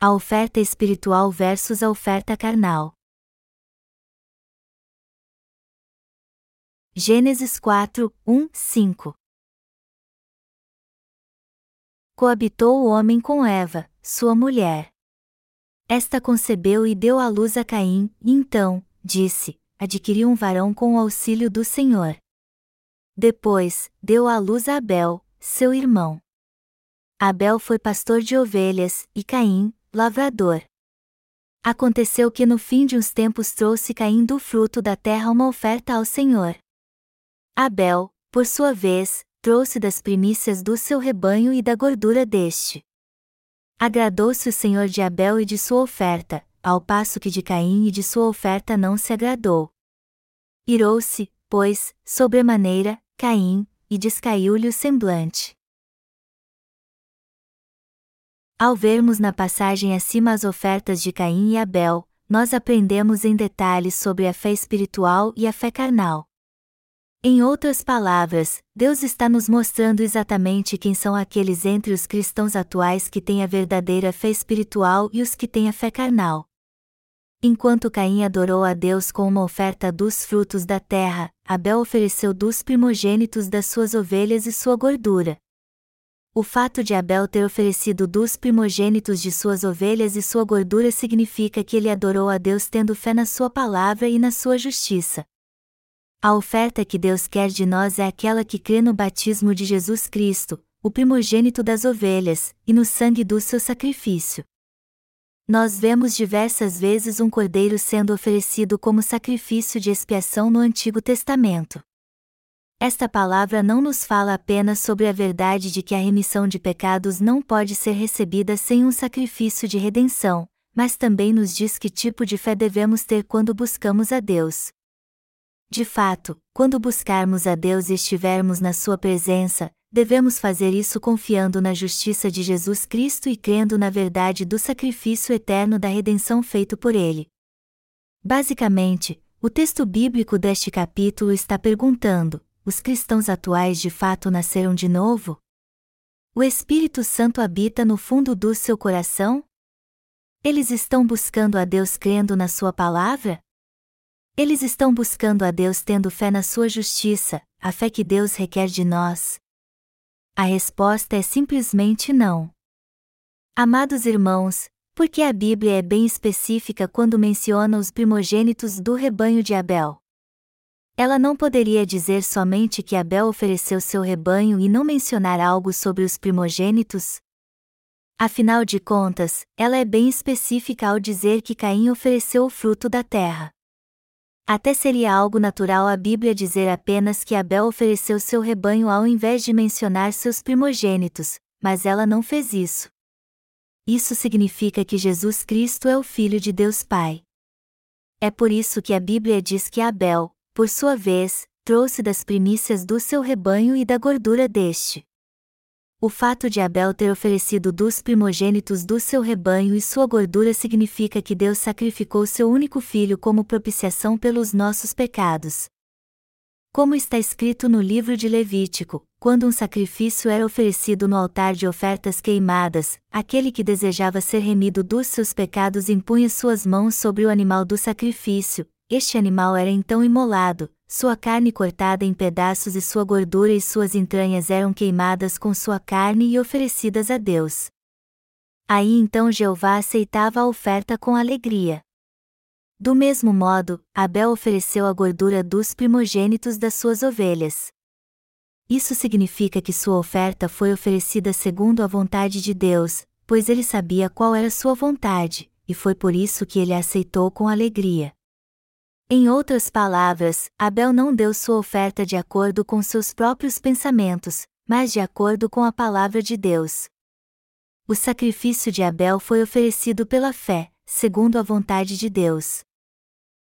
A oferta espiritual versus a oferta carnal. Gênesis 4, 1, 5 Coabitou o homem com Eva, sua mulher. Esta concebeu e deu à luz a Caim, e então, disse, adquiriu um varão com o auxílio do Senhor. Depois, deu à luz a Abel, seu irmão. Abel foi pastor de ovelhas, e Caim, lavrador. Aconteceu que no fim de uns tempos trouxe Caim do fruto da terra uma oferta ao Senhor. Abel, por sua vez, trouxe das primícias do seu rebanho e da gordura deste. Agradou-se o Senhor de Abel e de sua oferta, ao passo que de Caim e de sua oferta não se agradou. Irou-se, pois, sobremaneira, Caim, e descaiu-lhe o semblante. Ao vermos na passagem acima as ofertas de Caim e Abel, nós aprendemos em detalhes sobre a fé espiritual e a fé carnal. Em outras palavras, Deus está nos mostrando exatamente quem são aqueles entre os cristãos atuais que têm a verdadeira fé espiritual e os que têm a fé carnal. Enquanto Caim adorou a Deus com uma oferta dos frutos da terra, Abel ofereceu dos primogênitos das suas ovelhas e sua gordura. O fato de Abel ter oferecido dos primogênitos de suas ovelhas e sua gordura significa que ele adorou a Deus tendo fé na sua palavra e na sua justiça. A oferta que Deus quer de nós é aquela que crê no batismo de Jesus Cristo, o primogênito das ovelhas, e no sangue do seu sacrifício. Nós vemos diversas vezes um cordeiro sendo oferecido como sacrifício de expiação no Antigo Testamento. Esta palavra não nos fala apenas sobre a verdade de que a remissão de pecados não pode ser recebida sem um sacrifício de redenção, mas também nos diz que tipo de fé devemos ter quando buscamos a Deus. De fato, quando buscarmos a Deus e estivermos na Sua presença, devemos fazer isso confiando na justiça de Jesus Cristo e crendo na verdade do sacrifício eterno da redenção feito por Ele. Basicamente, o texto bíblico deste capítulo está perguntando: os cristãos atuais de fato nasceram de novo? O Espírito Santo habita no fundo do seu coração? Eles estão buscando a Deus crendo na Sua palavra? Eles estão buscando a Deus tendo fé na Sua justiça, a fé que Deus requer de nós? A resposta é simplesmente não. Amados irmãos, porque a Bíblia é bem específica quando menciona os primogênitos do rebanho de Abel. Ela não poderia dizer somente que Abel ofereceu seu rebanho e não mencionar algo sobre os primogênitos? Afinal de contas, ela é bem específica ao dizer que Caim ofereceu o fruto da terra. Até seria algo natural a Bíblia dizer apenas que Abel ofereceu seu rebanho ao invés de mencionar seus primogênitos, mas ela não fez isso. Isso significa que Jesus Cristo é o Filho de Deus Pai. É por isso que a Bíblia diz que Abel, por sua vez, trouxe das primícias do seu rebanho e da gordura deste. O fato de Abel ter oferecido dos primogênitos do seu rebanho e sua gordura significa que Deus sacrificou seu único filho como propiciação pelos nossos pecados. Como está escrito no livro de Levítico, quando um sacrifício era oferecido no altar de ofertas queimadas, aquele que desejava ser remido dos seus pecados impunha suas mãos sobre o animal do sacrifício, este animal era então imolado, sua carne cortada em pedaços e sua gordura e suas entranhas eram queimadas com sua carne e oferecidas a Deus. Aí então Jeová aceitava a oferta com alegria. Do mesmo modo, Abel ofereceu a gordura dos primogênitos das suas ovelhas. Isso significa que sua oferta foi oferecida segundo a vontade de Deus, pois ele sabia qual era sua vontade, e foi por isso que ele a aceitou com alegria. Em outras palavras, Abel não deu sua oferta de acordo com seus próprios pensamentos, mas de acordo com a palavra de Deus. O sacrifício de Abel foi oferecido pela fé, segundo a vontade de Deus.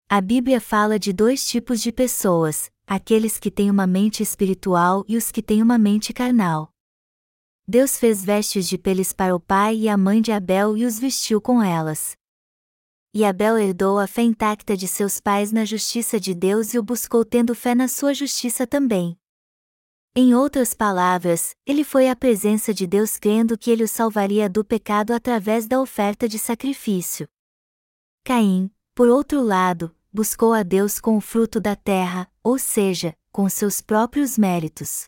A Bíblia fala de dois tipos de pessoas: aqueles que têm uma mente espiritual e os que têm uma mente carnal. Deus fez vestes de peles para o pai e a mãe de Abel e os vestiu com elas. E Abel herdou a fé intacta de seus pais na justiça de Deus e o buscou tendo fé na sua justiça também. Em outras palavras, ele foi à presença de Deus crendo que ele o salvaria do pecado através da oferta de sacrifício. Caim, por outro lado, buscou a Deus com o fruto da terra, ou seja, com seus próprios méritos.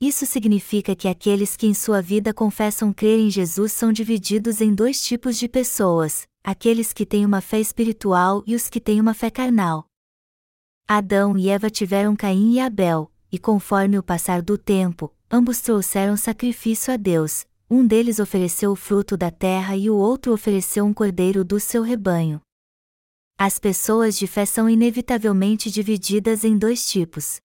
Isso significa que aqueles que em sua vida confessam crer em Jesus são divididos em dois tipos de pessoas: aqueles que têm uma fé espiritual e os que têm uma fé carnal. Adão e Eva tiveram Caim e Abel, e conforme o passar do tempo, ambos trouxeram sacrifício a Deus, um deles ofereceu o fruto da terra e o outro ofereceu um cordeiro do seu rebanho. As pessoas de fé são inevitavelmente divididas em dois tipos.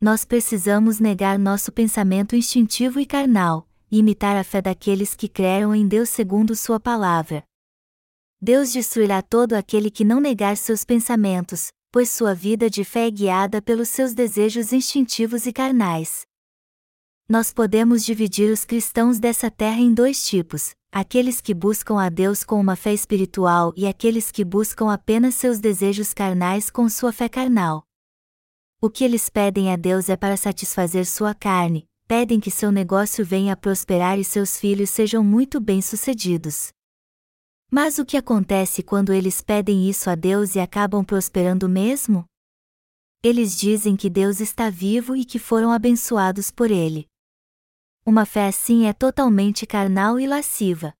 Nós precisamos negar nosso pensamento instintivo e carnal, e imitar a fé daqueles que creram em Deus segundo Sua palavra. Deus destruirá todo aquele que não negar seus pensamentos, pois sua vida de fé é guiada pelos seus desejos instintivos e carnais. Nós podemos dividir os cristãos dessa terra em dois tipos: aqueles que buscam a Deus com uma fé espiritual e aqueles que buscam apenas seus desejos carnais com sua fé carnal. O que eles pedem a Deus é para satisfazer sua carne, pedem que seu negócio venha a prosperar e seus filhos sejam muito bem-sucedidos. Mas o que acontece quando eles pedem isso a Deus e acabam prosperando mesmo? Eles dizem que Deus está vivo e que foram abençoados por ele. Uma fé assim é totalmente carnal e lasciva.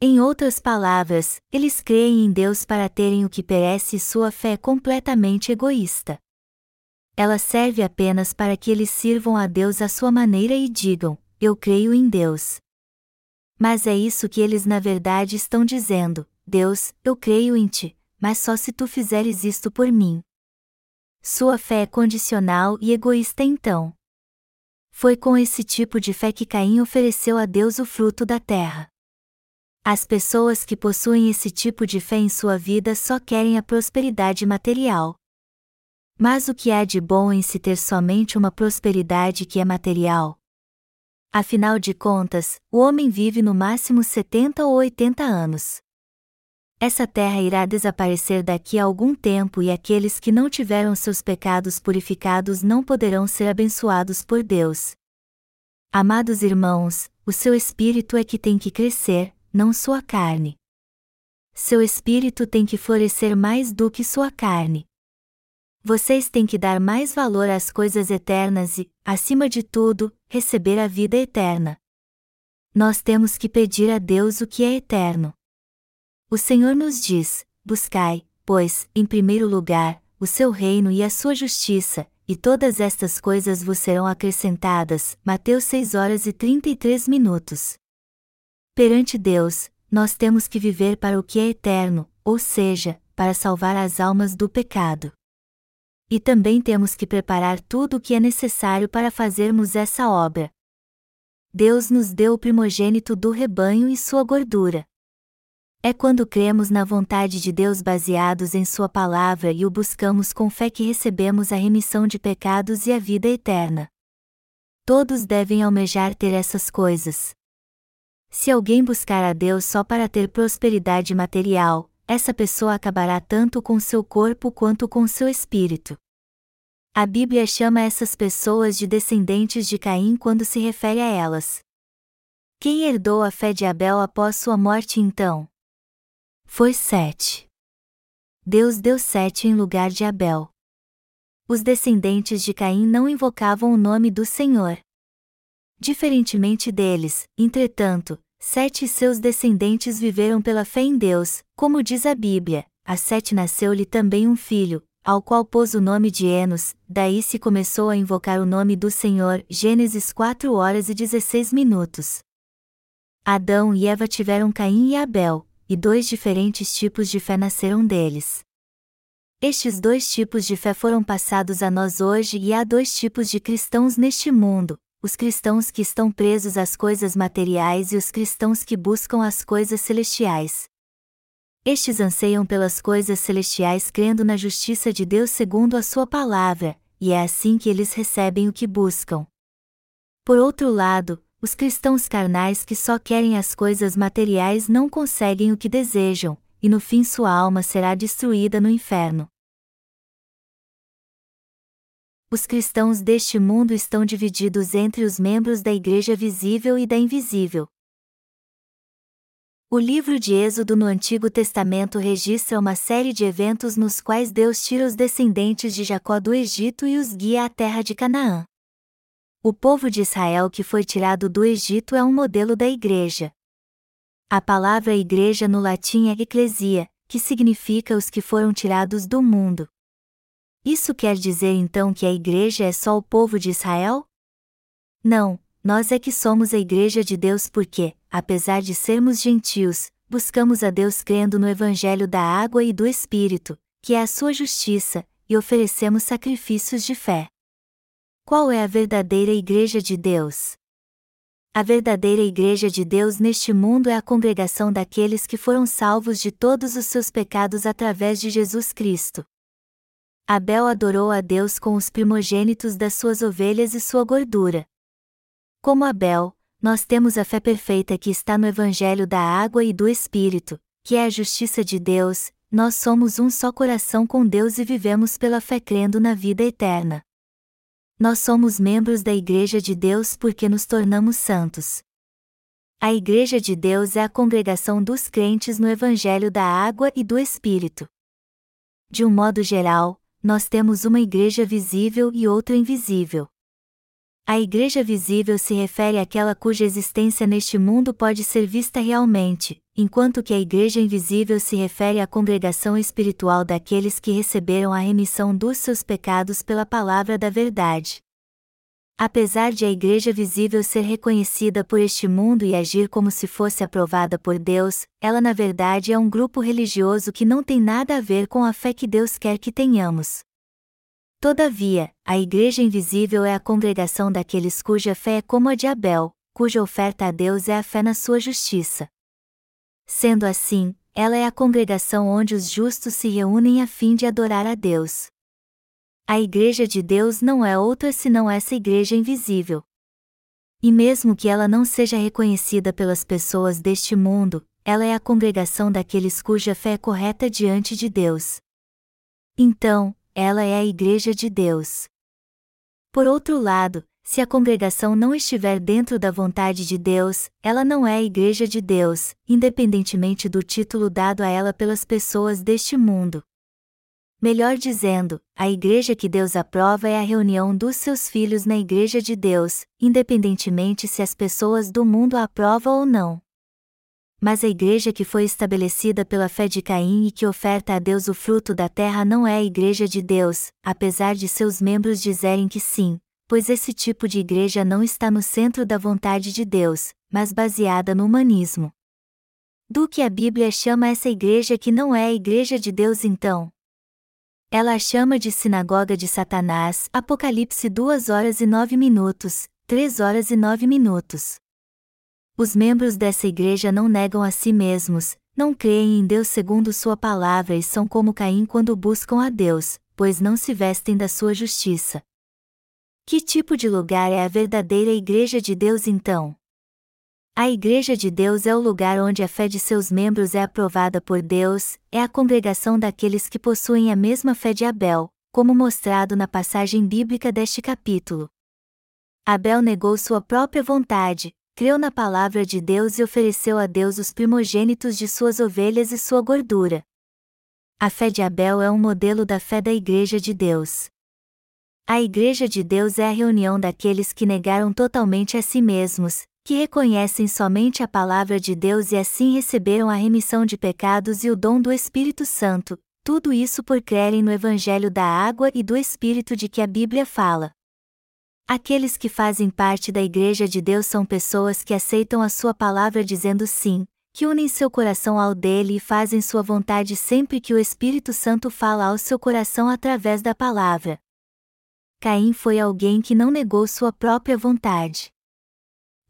Em outras palavras, eles creem em Deus para terem o que perece e sua fé é completamente egoísta. Ela serve apenas para que eles sirvam a Deus à sua maneira e digam: Eu creio em Deus. Mas é isso que eles na verdade estão dizendo: Deus, eu creio em ti, mas só se tu fizeres isto por mim. Sua fé é condicional e egoísta então. Foi com esse tipo de fé que Caim ofereceu a Deus o fruto da terra. As pessoas que possuem esse tipo de fé em sua vida só querem a prosperidade material. Mas o que há de bom em se ter somente uma prosperidade que é material? Afinal de contas, o homem vive no máximo 70 ou 80 anos. Essa terra irá desaparecer daqui a algum tempo e aqueles que não tiveram seus pecados purificados não poderão ser abençoados por Deus. Amados irmãos, o seu espírito é que tem que crescer, não sua carne. Seu espírito tem que florescer mais do que sua carne. Vocês têm que dar mais valor às coisas eternas e, acima de tudo, receber a vida eterna. Nós temos que pedir a Deus o que é eterno. O Senhor nos diz: Buscai, pois, em primeiro lugar, o seu reino e a sua justiça, e todas estas coisas vos serão acrescentadas. Mateus 6 horas e 33 minutos. Perante Deus, nós temos que viver para o que é eterno, ou seja, para salvar as almas do pecado. E também temos que preparar tudo o que é necessário para fazermos essa obra. Deus nos deu o primogênito do rebanho e sua gordura. É quando cremos na vontade de Deus baseados em Sua palavra e o buscamos com fé que recebemos a remissão de pecados e a vida eterna. Todos devem almejar ter essas coisas. Se alguém buscar a Deus só para ter prosperidade material, essa pessoa acabará tanto com seu corpo quanto com seu espírito. A Bíblia chama essas pessoas de descendentes de Caim quando se refere a elas. Quem herdou a fé de Abel após sua morte então? Foi Sete. Deus deu Sete em lugar de Abel. Os descendentes de Caim não invocavam o nome do Senhor. Diferentemente deles, entretanto, Sete e seus descendentes viveram pela fé em Deus, como diz a Bíblia. A Sete nasceu-lhe também um filho, ao qual pôs o nome de Enos, daí se começou a invocar o nome do Senhor. Gênesis 4 horas e 16 minutos. Adão e Eva tiveram Caim e Abel, e dois diferentes tipos de fé nasceram deles. Estes dois tipos de fé foram passados a nós hoje e há dois tipos de cristãos neste mundo, os cristãos que estão presos às coisas materiais e os cristãos que buscam as coisas celestiais. Estes anseiam pelas coisas celestiais crendo na justiça de Deus segundo a sua palavra, e é assim que eles recebem o que buscam. Por outro lado, os cristãos carnais que só querem as coisas materiais não conseguem o que desejam, e no fim sua alma será destruída no inferno. Os cristãos deste mundo estão divididos entre os membros da igreja visível e da invisível. O livro de Êxodo no Antigo Testamento registra uma série de eventos nos quais Deus tira os descendentes de Jacó do Egito e os guia à terra de Canaã. O povo de Israel que foi tirado do Egito é um modelo da igreja. A palavra igreja no latim é eclesia, que significa os que foram tirados do mundo. Isso quer dizer então que a igreja é só o povo de Israel? Não, nós é que somos a igreja de Deus porque, apesar de sermos gentios, buscamos a Deus crendo no evangelho da água e do Espírito, que é a sua justiça, e oferecemos sacrifícios de fé. Qual é a verdadeira Igreja de Deus? A verdadeira Igreja de Deus neste mundo é a congregação daqueles que foram salvos de todos os seus pecados através de Jesus Cristo. Abel adorou a Deus com os primogênitos das suas ovelhas e sua gordura. Como Abel, nós temos a fé perfeita que está no Evangelho da água e do Espírito, que é a justiça de Deus, nós somos um só coração com Deus e vivemos pela fé crendo na vida eterna. Nós somos membros da Igreja de Deus porque nos tornamos santos. A Igreja de Deus é a congregação dos crentes no Evangelho da Água e do Espírito. De um modo geral, nós temos uma igreja visível e outra invisível. A igreja visível se refere àquela cuja existência neste mundo pode ser vista realmente, enquanto que a igreja invisível se refere à congregação espiritual daqueles que receberam a remissão dos seus pecados pela palavra da verdade. Apesar de a igreja visível ser reconhecida por este mundo e agir como se fosse aprovada por Deus, ela na verdade é um grupo religioso que não tem nada a ver com a fé que Deus quer que tenhamos. Todavia, a igreja invisível é a congregação daqueles cuja fé é como a de Abel, cuja oferta a Deus é a fé na sua justiça. Sendo assim, ela é a congregação onde os justos se reúnem a fim de adorar a Deus. A Igreja de Deus não é outra senão essa Igreja invisível. E mesmo que ela não seja reconhecida pelas pessoas deste mundo, ela é a congregação daqueles cuja fé é correta diante de Deus. Então, ela é a Igreja de Deus. Por outro lado, se a congregação não estiver dentro da vontade de Deus, ela não é a Igreja de Deus, independentemente do título dado a ela pelas pessoas deste mundo. Melhor dizendo, a Igreja que Deus aprova é a reunião dos seus filhos na Igreja de Deus, independentemente se as pessoas do mundo a aprovam ou não. Mas a igreja que foi estabelecida pela fé de Caim e que oferta a Deus o fruto da terra não é a igreja de Deus, apesar de seus membros dizerem que sim, pois esse tipo de igreja não está no centro da vontade de Deus, mas baseada no humanismo. Do que a Bíblia chama essa igreja que não é a igreja de Deus então? Ela a chama de sinagoga de Satanás, Apocalipse 2 horas e 9 minutos, 3 horas e 9 minutos. Os membros dessa igreja não negam a si mesmos, não creem em Deus segundo sua palavra e são como Caim quando buscam a Deus, pois não se vestem da sua justiça. Que tipo de lugar é a verdadeira Igreja de Deus então? A Igreja de Deus é o lugar onde a fé de seus membros é aprovada por Deus, é a congregação daqueles que possuem a mesma fé de Abel, como mostrado na passagem bíblica deste capítulo. Abel negou sua própria vontade, creu na palavra de Deus e ofereceu a Deus os primogênitos de suas ovelhas e sua gordura. A fé de Abel é um modelo da fé da Igreja de Deus. A Igreja de Deus é a reunião daqueles que negaram totalmente a si mesmos, que reconhecem somente a palavra de Deus e assim receberam a remissão de pecados e o dom do Espírito Santo, tudo isso por crerem no Evangelho da água e do Espírito de que a Bíblia fala. Aqueles que fazem parte da Igreja de Deus são pessoas que aceitam a Sua palavra dizendo sim, que unem seu coração ao dele e fazem Sua vontade sempre que o Espírito Santo fala ao seu coração através da palavra. Caim foi alguém que não negou sua própria vontade.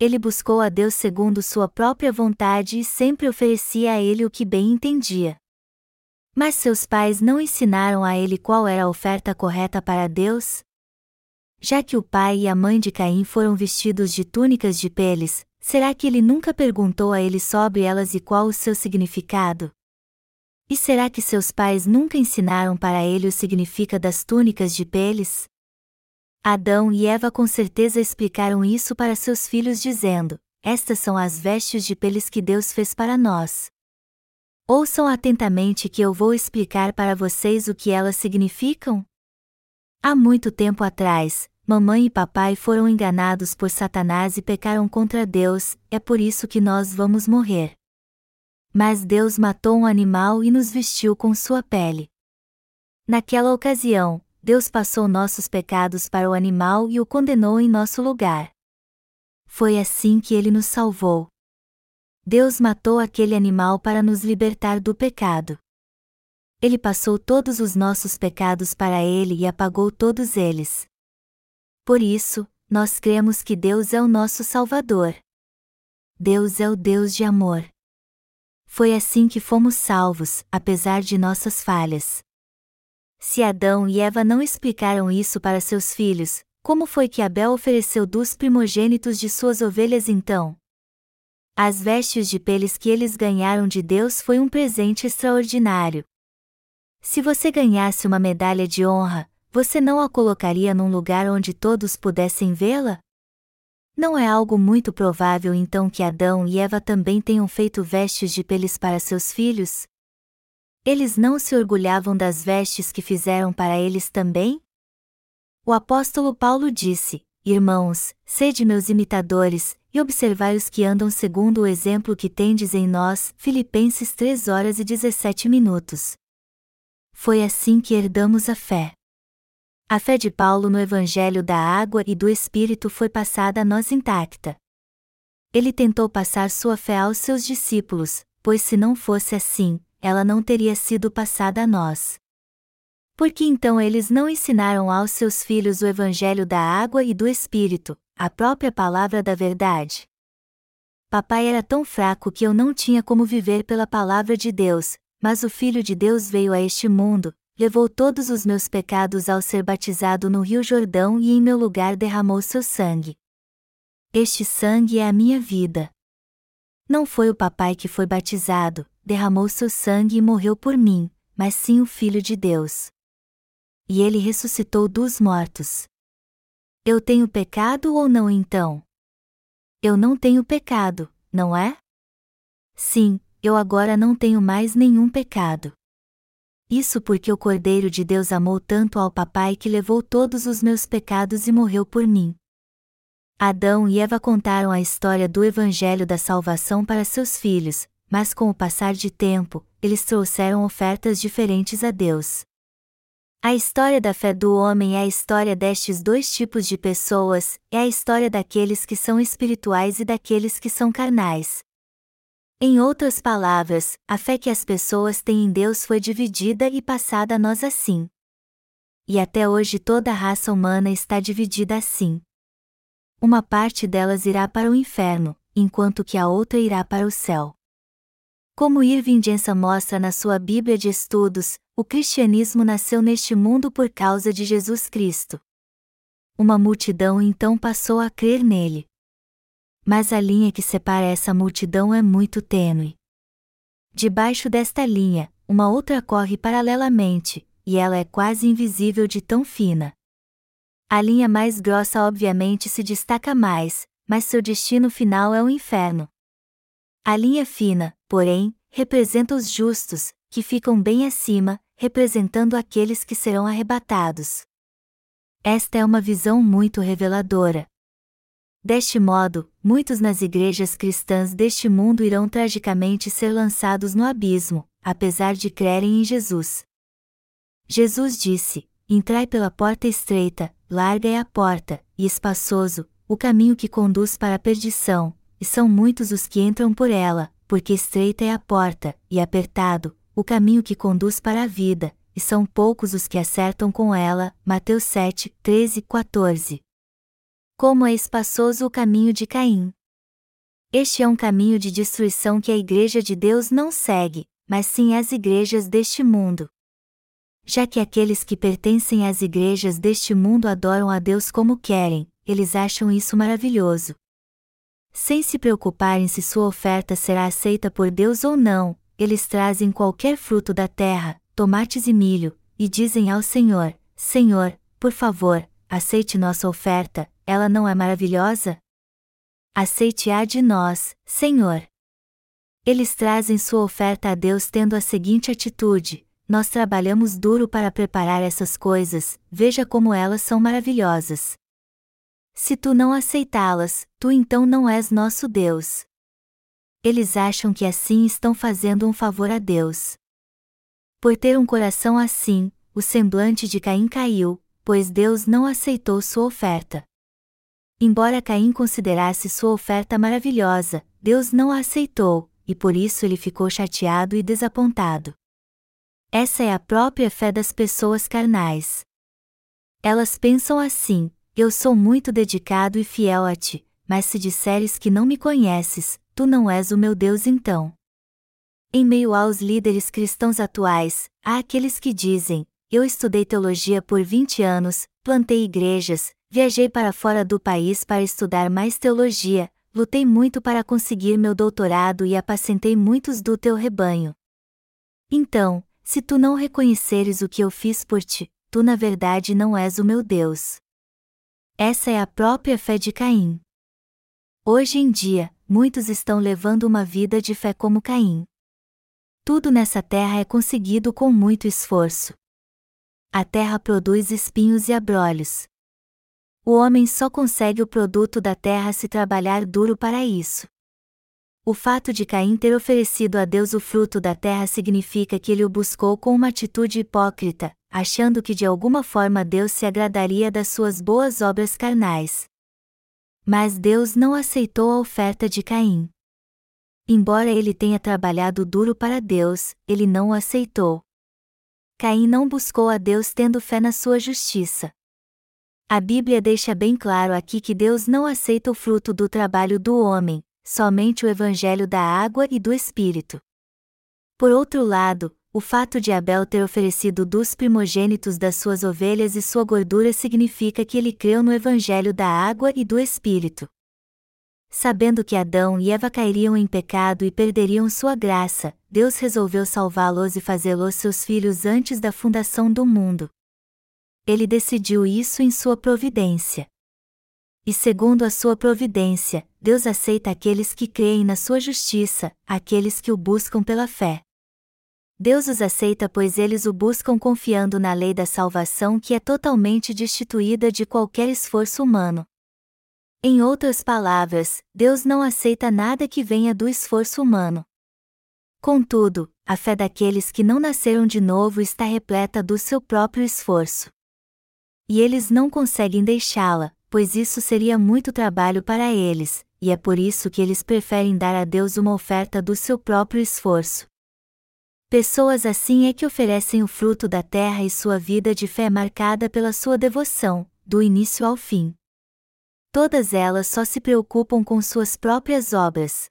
Ele buscou a Deus segundo sua própria vontade e sempre oferecia a ele o que bem entendia. Mas seus pais não ensinaram a ele qual era a oferta correta para Deus? Já que o pai e a mãe de Caim foram vestidos de túnicas de peles, será que ele nunca perguntou a ele sobre elas e qual o seu significado? E será que seus pais nunca ensinaram para ele o significado das túnicas de peles? Adão e Eva com certeza explicaram isso para seus filhos, dizendo: Estas são as vestes de peles que Deus fez para nós. Ouçam atentamente que eu vou explicar para vocês o que elas significam. Há muito tempo atrás, mamãe e papai foram enganados por Satanás e pecaram contra Deus, é por isso que nós vamos morrer. Mas Deus matou um animal e nos vestiu com sua pele. Naquela ocasião, Deus passou nossos pecados para o animal e o condenou em nosso lugar. Foi assim que ele nos salvou. Deus matou aquele animal para nos libertar do pecado. Ele passou todos os nossos pecados para ele e apagou todos eles. Por isso, nós cremos que Deus é o nosso Salvador. Deus é o Deus de amor. Foi assim que fomos salvos, apesar de nossas falhas. Se Adão e Eva não explicaram isso para seus filhos, como foi que Abel ofereceu dos primogênitos de suas ovelhas então? As vestes de peles que eles ganharam de Deus foi um presente extraordinário. Se você ganhasse uma medalha de honra, você não a colocaria num lugar onde todos pudessem vê-la? Não é algo muito provável então que Adão e Eva também tenham feito vestes de peles para seus filhos? Eles não se orgulhavam das vestes que fizeram para eles também? O apóstolo Paulo disse: Irmãos, sede meus imitadores, e observai os que andam segundo o exemplo que tendes em nós. Filipenses 3 horas e 17 minutos. Foi assim que herdamos a fé. A fé de Paulo no Evangelho da Água e do Espírito foi passada a nós intacta. Ele tentou passar sua fé aos seus discípulos, pois se não fosse assim, ela não teria sido passada a nós. Por que então eles não ensinaram aos seus filhos o Evangelho da Água e do Espírito, a própria palavra da verdade? Papai era tão fraco que eu não tinha como viver pela palavra de Deus, mas o Filho de Deus veio a este mundo, levou todos os meus pecados ao ser batizado no Rio Jordão e em meu lugar derramou seu sangue. Este sangue é a minha vida. Não foi o papai que foi batizado, derramou seu sangue e morreu por mim, mas sim o Filho de Deus. E ele ressuscitou dos mortos. Eu tenho pecado ou não então? Eu não tenho pecado, não é? Sim, eu agora não tenho mais nenhum pecado. Isso porque o Cordeiro de Deus amou tanto ao Papai que levou todos os meus pecados e morreu por mim. Adão e Eva contaram a história do Evangelho da salvação para seus filhos, mas com o passar de tempo, eles trouxeram ofertas diferentes a Deus. A história da fé do homem é a história destes dois tipos de pessoas, é a história daqueles que são espirituais e daqueles que são carnais. Em outras palavras, a fé que as pessoas têm em Deus foi dividida e passada a nós assim. E até hoje toda a raça humana está dividida assim. Uma parte delas irá para o inferno, enquanto que a outra irá para o céu. Como Irving Jensen mostra na sua Bíblia de Estudos, o cristianismo nasceu neste mundo por causa de Jesus Cristo. Uma multidão então passou a crer nele mas a linha que separa essa multidão é muito tênue. Debaixo desta linha, uma outra corre paralelamente, e ela é quase invisível de tão fina. A linha mais grossa obviamente se destaca mais, mas seu destino final é o inferno. A linha fina, porém, representa os justos, que ficam bem acima, representando aqueles que serão arrebatados. Esta é uma visão muito reveladora. Deste modo, muitos nas igrejas cristãs deste mundo irão tragicamente ser lançados no abismo, apesar de crerem em Jesus. Jesus disse: Entrai pela porta estreita, larga é a porta, e espaçoso, o caminho que conduz para a perdição, e são muitos os que entram por ela, porque estreita é a porta, e apertado, o caminho que conduz para a vida, e são poucos os que acertam com ela. Mateus 7, 13, 14. Como é espaçoso o caminho de Caim. Este é um caminho de destruição que a Igreja de Deus não segue, mas sim as igrejas deste mundo. Já que aqueles que pertencem às igrejas deste mundo adoram a Deus como querem, eles acham isso maravilhoso. Sem se preocuparem se sua oferta será aceita por Deus ou não, eles trazem qualquer fruto da terra, tomates e milho, e dizem ao Senhor: Senhor, por favor, aceite nossa oferta, ela não é maravilhosa? Aceite-a de nós, Senhor. Eles trazem sua oferta a Deus tendo a seguinte atitude: nós trabalhamos duro para preparar essas coisas, veja como elas são maravilhosas. Se tu não aceitá-las, tu então não és nosso Deus. Eles acham que assim estão fazendo um favor a Deus. Por ter um coração assim, o semblante de Caim caiu, pois Deus não aceitou sua oferta. Embora Caim considerasse sua oferta maravilhosa, Deus não a aceitou, e por isso ele ficou chateado e desapontado. Essa é a própria fé das pessoas carnais. Elas pensam assim: eu sou muito dedicado e fiel a ti, mas se disseres que não me conheces, tu não és o meu Deus então. Em meio aos líderes cristãos atuais, há aqueles que dizem: Eu estudei teologia por 20 anos, plantei igrejas, viajei para fora do país para estudar mais teologia, lutei muito para conseguir meu doutorado e apacentei muitos do teu rebanho. Então, se tu não reconheceres o que eu fiz por ti, tu na verdade não és o meu Deus. Essa é a própria fé de Caim. Hoje em dia, muitos estão levando uma vida de fé como Caim. Tudo nessa terra é conseguido com muito esforço. A terra produz espinhos e abrolhos. O homem só consegue o produto da terra se trabalhar duro para isso. O fato de Caim ter oferecido a Deus o fruto da terra significa que ele o buscou com uma atitude hipócrita, achando que de alguma forma Deus se agradaria das suas boas obras carnais. Mas Deus não aceitou a oferta de Caim. Embora ele tenha trabalhado duro para Deus, ele não o aceitou. Caim não buscou a Deus tendo fé na sua justiça. A Bíblia deixa bem claro aqui que Deus não aceita o fruto do trabalho do homem, somente o evangelho da água e do Espírito. Por outro lado, o fato de Abel ter oferecido dos primogênitos das suas ovelhas e sua gordura significa que ele creu no Evangelho da água e do Espírito. Sabendo que Adão e Eva cairiam em pecado e perderiam sua graça, Deus resolveu salvá-los e fazê-los seus filhos antes da fundação do mundo. Ele decidiu isso em sua providência. E segundo a sua providência, Deus aceita aqueles que creem na sua justiça, aqueles que o buscam pela fé. Deus os aceita pois eles o buscam confiando na lei da salvação que é totalmente destituída de qualquer esforço humano. Em outras palavras, Deus não aceita nada que venha do esforço humano. Contudo, a fé daqueles que não nasceram de novo está repleta do seu próprio esforço. E eles não conseguem deixá-la, pois isso seria muito trabalho para eles, e é por isso que eles preferem dar a Deus uma oferta do seu próprio esforço. Pessoas assim é que oferecem o fruto da terra e sua vida de fé marcada pela sua devoção, do início ao fim. Todas elas só se preocupam com suas próprias obras.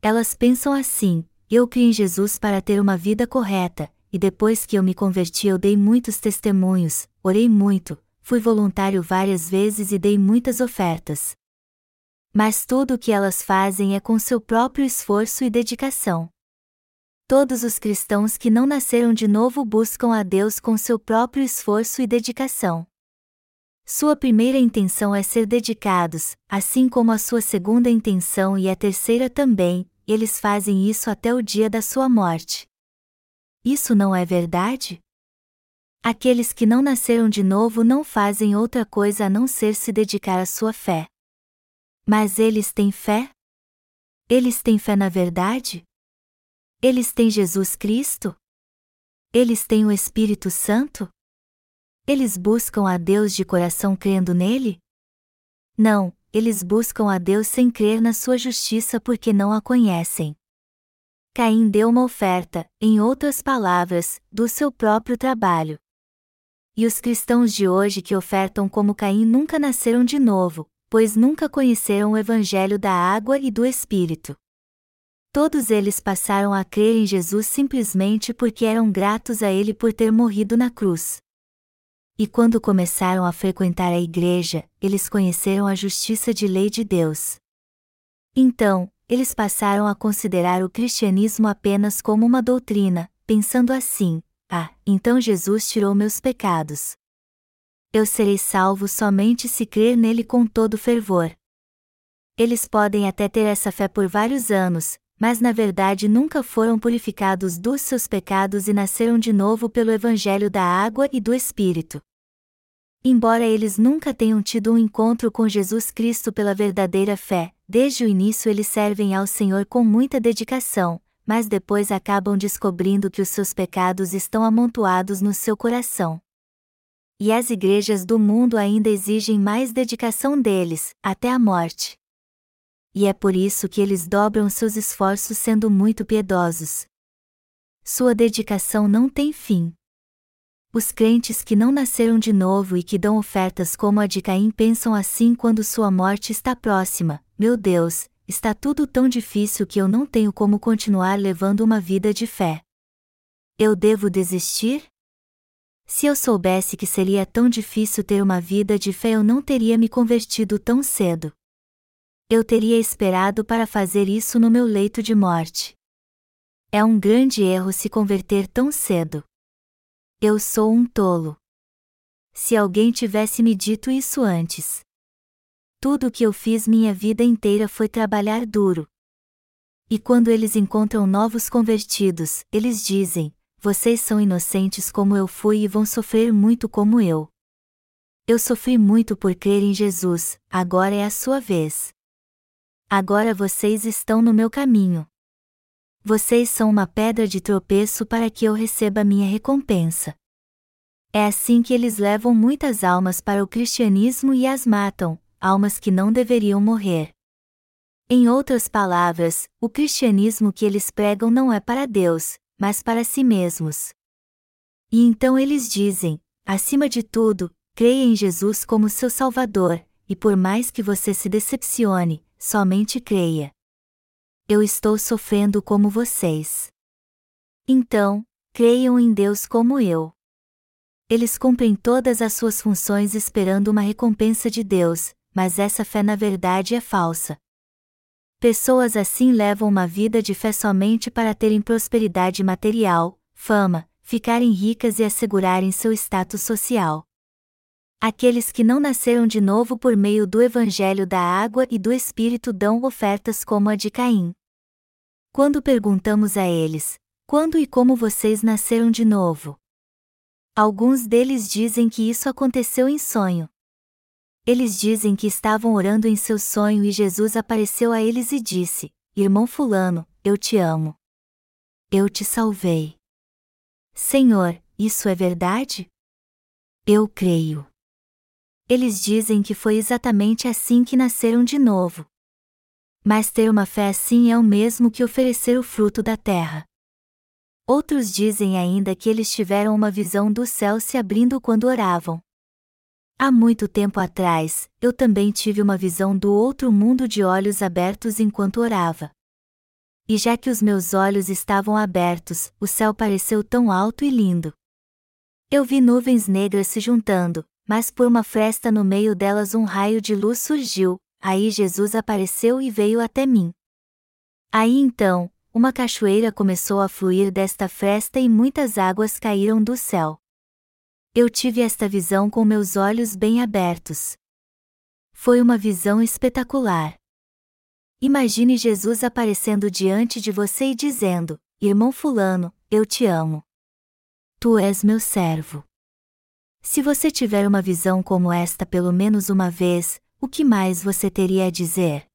Elas pensam assim: eu criei em Jesus para ter uma vida correta, e depois que eu me converti eu dei muitos testemunhos, orei muito, fui voluntário várias vezes e dei muitas ofertas. Mas tudo o que elas fazem é com seu próprio esforço e dedicação. Todos os cristãos que não nasceram de novo buscam a Deus com seu próprio esforço e dedicação. Sua primeira intenção é ser dedicados, assim como a sua segunda intenção e a terceira também, eles fazem isso até o dia da sua morte. Isso não é verdade? Aqueles que não nasceram de novo não fazem outra coisa a não ser se dedicar à sua fé. Mas eles têm fé? Eles têm fé na verdade? Eles têm Jesus Cristo? Eles têm o Espírito Santo? Eles buscam a Deus de coração crendo nele? Não, eles buscam a Deus sem crer na sua justiça porque não a conhecem. Caim deu uma oferta, em outras palavras, do seu próprio trabalho. E os cristãos de hoje que ofertam como Caim nunca nasceram de novo, pois nunca conheceram o Evangelho da água e do Espírito. Todos eles passaram a crer em Jesus simplesmente porque eram gratos a Ele por ter morrido na cruz. E quando começaram a frequentar a igreja, eles conheceram a justiça de lei de Deus. Então, eles passaram a considerar o cristianismo apenas como uma doutrina, pensando assim: ah, então Jesus tirou meus pecados. Eu serei salvo somente se crer nele com todo fervor. Eles podem até ter essa fé por vários anos, mas na verdade nunca foram purificados dos seus pecados e nasceram de novo pelo Evangelho da água e do Espírito. Embora eles nunca tenham tido um encontro com Jesus Cristo pela verdadeira fé, desde o início eles servem ao Senhor com muita dedicação, mas depois acabam descobrindo que os seus pecados estão amontoados no seu coração. E as igrejas do mundo ainda exigem mais dedicação deles, até a morte. E é por isso que eles dobram seus esforços sendo muito piedosos. Sua dedicação não tem fim. Os crentes que não nasceram de novo e que dão ofertas como a de Caim pensam assim quando sua morte está próxima: Meu Deus, está tudo tão difícil que eu não tenho como continuar levando uma vida de fé. Eu devo desistir? Se eu soubesse que seria tão difícil ter uma vida de fé, eu não teria me convertido tão cedo. Eu teria esperado para fazer isso no meu leito de morte. É um grande erro se converter tão cedo. Eu sou um tolo. Se alguém tivesse me dito isso antes. Tudo o que eu fiz minha vida inteira foi trabalhar duro. E quando eles encontram novos convertidos, eles dizem: Vocês são inocentes como eu fui e vão sofrer muito como eu. Eu sofri muito por crer em Jesus, agora é a sua vez. Agora vocês estão no meu caminho. Vocês são uma pedra de tropeço para que eu receba minha recompensa. É assim que eles levam muitas almas para o cristianismo e as matam, almas que não deveriam morrer. Em outras palavras, o cristianismo que eles pregam não é para Deus, mas para si mesmos. E então eles dizem: acima de tudo, creia em Jesus como seu Salvador, e por mais que você se decepcione, somente creia eu estou sofrendo como vocês. Então, creiam em Deus como eu. Eles cumprem todas as suas funções esperando uma recompensa de Deus, mas essa fé na verdade é falsa. Pessoas assim levam uma vida de fé somente para terem prosperidade material, fama, ficarem ricas e assegurarem seu status social. Aqueles que não nasceram de novo por meio do Evangelho da água e do Espírito dão ofertas como a de Caim. Quando perguntamos a eles: quando e como vocês nasceram de novo? Alguns deles dizem que isso aconteceu em sonho. Eles dizem que estavam orando em seu sonho e Jesus apareceu a eles e disse: Irmão Fulano, eu te amo. Eu te salvei. Senhor, isso é verdade? Eu creio. Eles dizem que foi exatamente assim que nasceram de novo. Mas ter uma fé assim é o mesmo que oferecer o fruto da terra. Outros dizem ainda que eles tiveram uma visão do céu se abrindo quando oravam. Há muito tempo atrás, eu também tive uma visão do outro mundo de olhos abertos enquanto orava. E já que os meus olhos estavam abertos, o céu pareceu tão alto e lindo. Eu vi nuvens negras se juntando, mas por uma fresta no meio delas um raio de luz surgiu, aí Jesus apareceu e veio até mim. Aí então, uma cachoeira começou a fluir desta fresta e muitas águas caíram do céu. Eu tive esta visão com meus olhos bem abertos. Foi uma visão espetacular. Imagine Jesus aparecendo diante de você e dizendo: Irmão Fulano, eu te amo. Tu és meu servo. Se você tiver uma visão como esta pelo menos uma vez, o que mais você teria a dizer?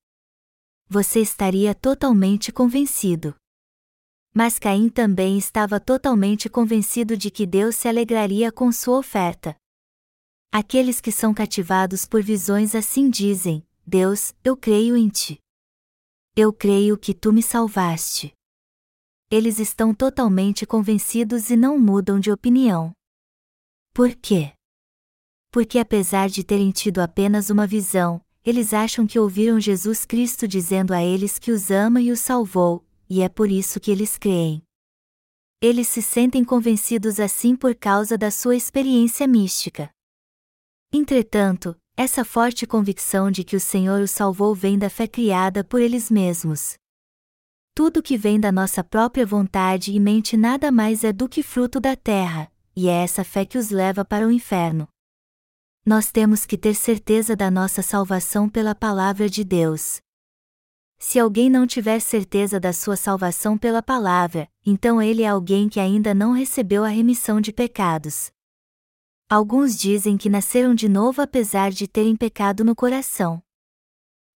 Você estaria totalmente convencido. Mas Caim também estava totalmente convencido de que Deus se alegraria com sua oferta. Aqueles que são cativados por visões assim dizem: Deus, eu creio em ti. Eu creio que tu me salvaste. Eles estão totalmente convencidos e não mudam de opinião. Por quê? Porque apesar de terem tido apenas uma visão, eles acham que ouviram Jesus Cristo dizendo a eles que os ama e os salvou, e é por isso que eles creem. Eles se sentem convencidos assim por causa da sua experiência mística. Entretanto, essa forte convicção de que o Senhor os salvou vem da fé criada por eles mesmos. Tudo que vem da nossa própria vontade e mente nada mais é do que fruto da terra, e é essa fé que os leva para o inferno. Nós temos que ter certeza da nossa salvação pela palavra de Deus. Se alguém não tiver certeza da sua salvação pela palavra, então ele é alguém que ainda não recebeu a remissão de pecados. Alguns dizem que nasceram de novo apesar de terem pecado no coração.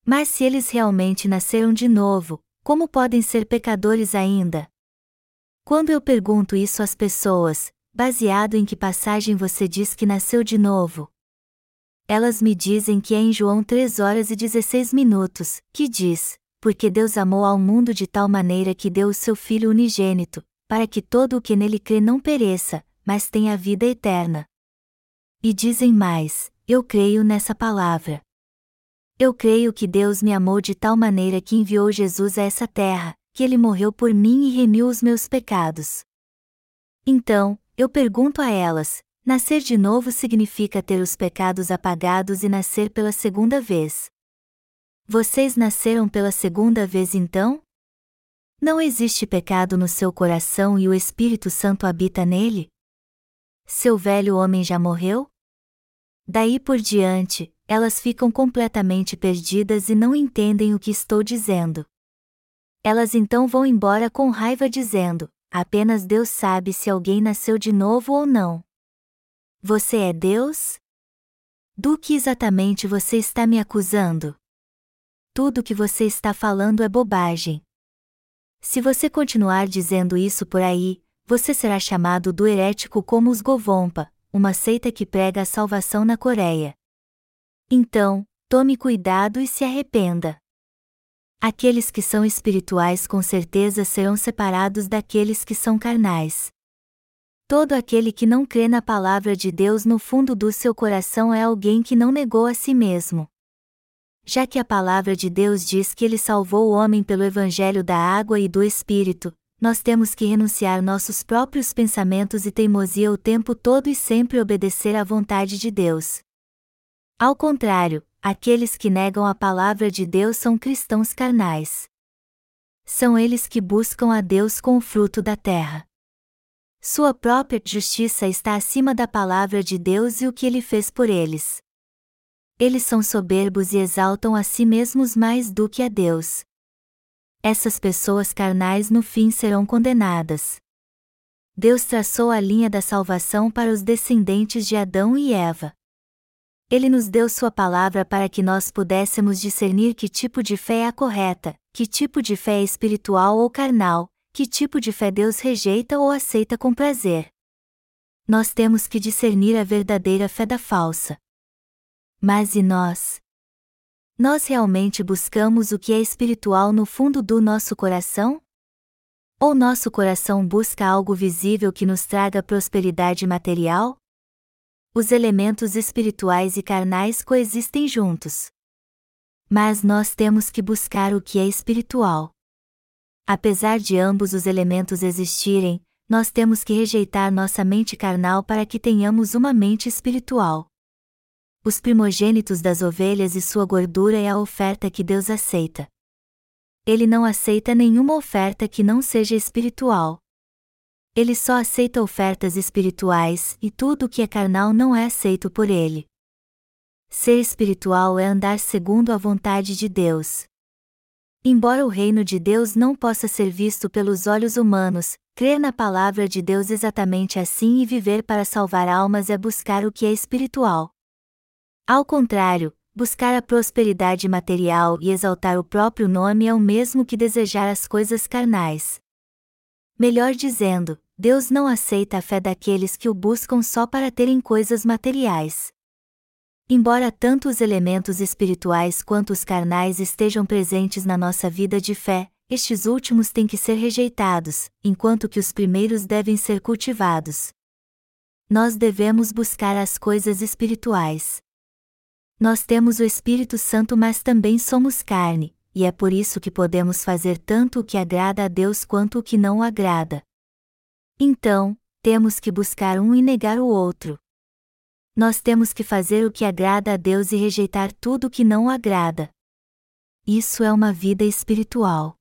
Mas se eles realmente nasceram de novo, como podem ser pecadores ainda? Quando eu pergunto isso às pessoas, baseado em que passagem você diz que nasceu de novo? Elas me dizem que é em João 3 horas e 16 minutos, que diz: Porque Deus amou ao mundo de tal maneira que deu o seu Filho unigênito, para que todo o que nele crê não pereça, mas tenha vida eterna. E dizem mais: Eu creio nessa palavra. Eu creio que Deus me amou de tal maneira que enviou Jesus a essa terra, que ele morreu por mim e remiu os meus pecados. Então, eu pergunto a elas: nascer de novo significa ter os pecados apagados e nascer pela segunda vez. Vocês nasceram pela segunda vez então? Não existe pecado no seu coração e o Espírito Santo habita nele? Seu velho homem já morreu? Daí por diante, elas ficam completamente perdidas e não entendem o que estou dizendo. Elas então vão embora com raiva dizendo: apenas Deus sabe se alguém nasceu de novo ou não. Você é Deus? Do que exatamente você está me acusando? Tudo que você está falando é bobagem. Se você continuar dizendo isso por aí, você será chamado do herético como os Govompa, uma seita que prega a salvação na Coreia. Então, tome cuidado e se arrependa. Aqueles que são espirituais com certeza serão separados daqueles que são carnais. Todo aquele que não crê na palavra de Deus no fundo do seu coração é alguém que não negou a si mesmo. Já que a palavra de Deus diz que ele salvou o homem pelo evangelho da água e do espírito, nós temos que renunciar nossos próprios pensamentos e teimosia o tempo todo e sempre obedecer à vontade de Deus. Ao contrário, aqueles que negam a palavra de Deus são cristãos carnais. São eles que buscam a Deus com o fruto da terra. Sua própria justiça está acima da palavra de Deus e o que ele fez por eles. Eles são soberbos e exaltam a si mesmos mais do que a Deus essas pessoas carnais no fim serão condenadas. Deus traçou a linha da salvação para os descendentes de Adão e Eva. Ele nos deu Sua palavra para que nós pudéssemos discernir que tipo de fé é a correta, que tipo de fé é espiritual ou carnal, que tipo de fé Deus rejeita ou aceita com prazer. Nós temos que discernir a verdadeira fé da falsa. Mas e nós? Nós realmente buscamos o que é espiritual no fundo do nosso coração? Ou nosso coração busca algo visível que nos traga prosperidade material? Os elementos espirituais e carnais coexistem juntos. Mas nós temos que buscar o que é espiritual. Apesar de ambos os elementos existirem, nós temos que rejeitar nossa mente carnal para que tenhamos uma mente espiritual os primogênitos das ovelhas e sua gordura é a oferta que Deus aceita. Ele não aceita nenhuma oferta que não seja espiritual. Ele só aceita ofertas espirituais e tudo o que é carnal não é aceito por ele. Ser espiritual é andar segundo a vontade de Deus. Embora o reino de Deus não possa ser visto pelos olhos humanos, crer na palavra de Deus exatamente assim e viver para salvar almas é buscar o que é espiritual. Ao contrário, buscar a prosperidade material e exaltar o próprio nome é o mesmo que desejar as coisas carnais. Melhor dizendo, Deus não aceita a fé daqueles que o buscam só para terem coisas materiais. Embora tanto os elementos espirituais quanto os carnais estejam presentes na nossa vida de fé, estes últimos têm que ser rejeitados, enquanto que os primeiros devem ser cultivados. Nós devemos buscar as coisas espirituais. Nós temos o Espírito Santo, mas também somos carne, e é por isso que podemos fazer tanto o que agrada a Deus quanto o que não o agrada. Então, temos que buscar um e negar o outro. Nós temos que fazer o que agrada a Deus e rejeitar tudo o que não o agrada. Isso é uma vida espiritual.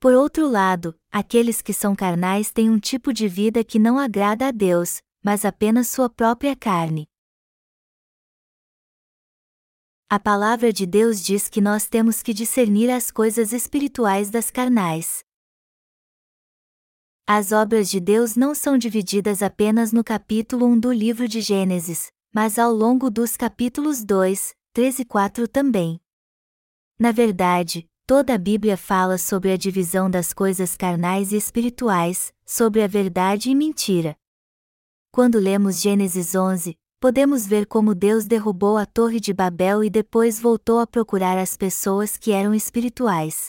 Por outro lado, aqueles que são carnais têm um tipo de vida que não agrada a Deus, mas apenas sua própria carne. A palavra de Deus diz que nós temos que discernir as coisas espirituais das carnais. As obras de Deus não são divididas apenas no capítulo 1 do livro de Gênesis, mas ao longo dos capítulos 2, 3 e 4 também. Na verdade, toda a Bíblia fala sobre a divisão das coisas carnais e espirituais, sobre a verdade e mentira. Quando lemos Gênesis 11, podemos ver como Deus derrubou a Torre de Babel e depois voltou a procurar as pessoas que eram espirituais.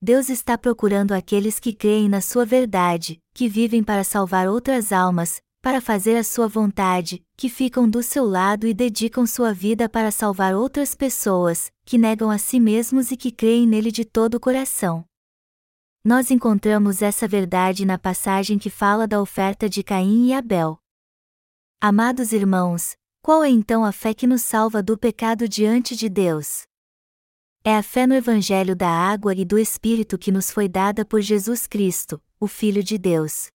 Deus está procurando aqueles que creem na sua verdade, que vivem para salvar outras almas, para fazer a sua vontade, que ficam do seu lado e dedicam sua vida para salvar outras pessoas, que negam a si mesmos e que creem nele de todo o coração. Nós encontramos essa verdade na passagem que fala da oferta de Caim e Abel. Amados irmãos, qual é então a fé que nos salva do pecado diante de Deus? É a fé no Evangelho da água e do Espírito que nos foi dada por Jesus Cristo, o Filho de Deus.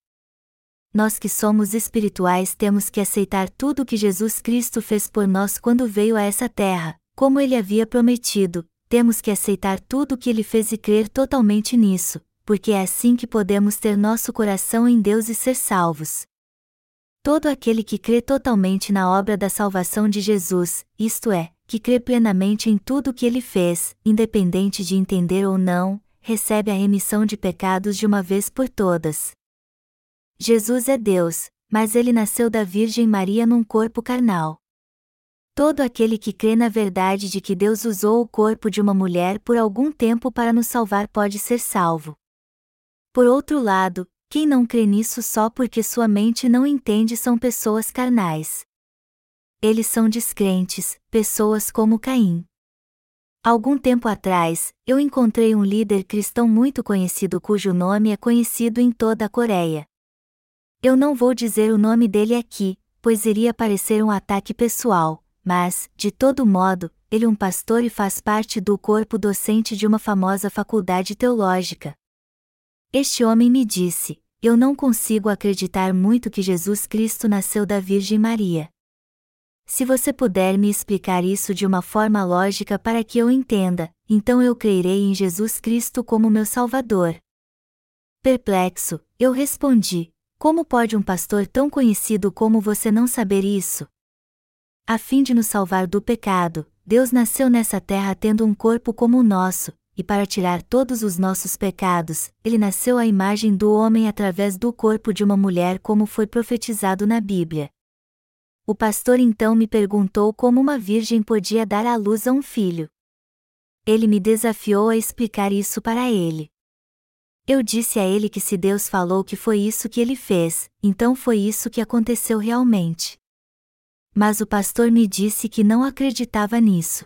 Nós que somos espirituais temos que aceitar tudo o que Jesus Cristo fez por nós quando veio a essa terra, como ele havia prometido, temos que aceitar tudo o que ele fez e crer totalmente nisso, porque é assim que podemos ter nosso coração em Deus e ser salvos. Todo aquele que crê totalmente na obra da salvação de Jesus, isto é, que crê plenamente em tudo o que ele fez, independente de entender ou não, recebe a remissão de pecados de uma vez por todas. Jesus é Deus, mas ele nasceu da Virgem Maria num corpo carnal. Todo aquele que crê na verdade de que Deus usou o corpo de uma mulher por algum tempo para nos salvar pode ser salvo. Por outro lado, quem não crê nisso só porque sua mente não entende são pessoas carnais eles são descrentes, pessoas como Caim. Algum tempo atrás, eu encontrei um líder cristão muito conhecido cujo nome é conhecido em toda a Coreia. Eu não vou dizer o nome dele aqui, pois iria parecer um ataque pessoal, mas, de todo modo, ele é um pastor e faz parte do corpo docente de uma famosa faculdade teológica. Este homem me disse: Eu não consigo acreditar muito que Jesus Cristo nasceu da Virgem Maria. Se você puder me explicar isso de uma forma lógica para que eu entenda, então eu crerei em Jesus Cristo como meu Salvador. Perplexo, eu respondi: Como pode um pastor tão conhecido como você não saber isso? A fim de nos salvar do pecado, Deus nasceu nessa terra tendo um corpo como o nosso, e para tirar todos os nossos pecados, ele nasceu à imagem do homem através do corpo de uma mulher, como foi profetizado na Bíblia. O pastor então me perguntou como uma virgem podia dar à luz a um filho. Ele me desafiou a explicar isso para ele. Eu disse a ele que se Deus falou que foi isso que ele fez, então foi isso que aconteceu realmente. Mas o pastor me disse que não acreditava nisso.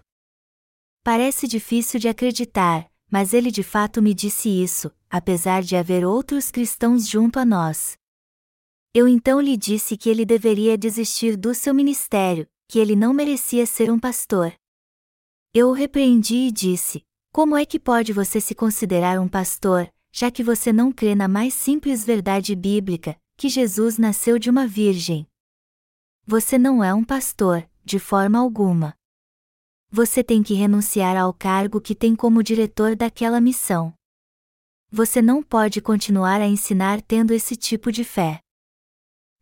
Parece difícil de acreditar, mas ele de fato me disse isso, apesar de haver outros cristãos junto a nós. Eu então lhe disse que ele deveria desistir do seu ministério, que ele não merecia ser um pastor. Eu o repreendi e disse: Como é que pode você se considerar um pastor, já que você não crê na mais simples verdade bíblica, que Jesus nasceu de uma virgem? Você não é um pastor, de forma alguma. Você tem que renunciar ao cargo que tem como diretor daquela missão. Você não pode continuar a ensinar tendo esse tipo de fé.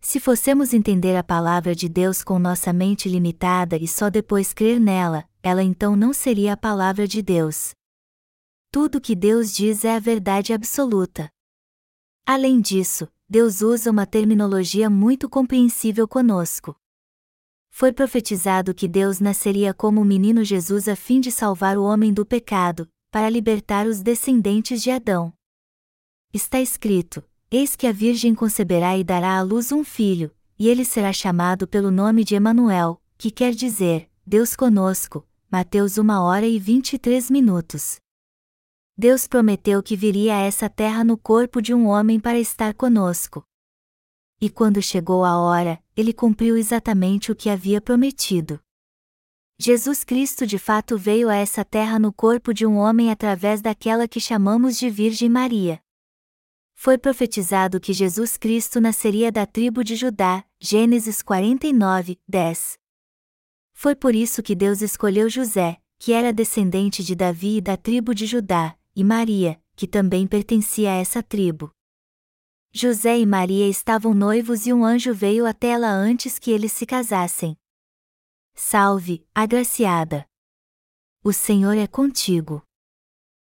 Se fossemos entender a palavra de Deus com nossa mente limitada e só depois crer nela, ela então não seria a palavra de Deus. Tudo que Deus diz é a verdade absoluta. Além disso, Deus usa uma terminologia muito compreensível conosco. Foi profetizado que Deus nasceria como o menino Jesus a fim de salvar o homem do pecado, para libertar os descendentes de Adão. Está escrito: Eis que a Virgem conceberá e dará à luz um filho, e ele será chamado pelo nome de Emanuel, que quer dizer, Deus conosco. Mateus 1 hora e 23 minutos. Deus prometeu que viria a essa terra no corpo de um homem para estar conosco. E quando chegou a hora, ele cumpriu exatamente o que havia prometido. Jesus Cristo de fato veio a essa terra no corpo de um homem através daquela que chamamos de Virgem Maria foi profetizado que Jesus Cristo nasceria da tribo de Judá, Gênesis 49, 10. Foi por isso que Deus escolheu José, que era descendente de Davi e da tribo de Judá, e Maria, que também pertencia a essa tribo. José e Maria estavam noivos e um anjo veio até ela antes que eles se casassem. Salve, agraciada! O Senhor é contigo.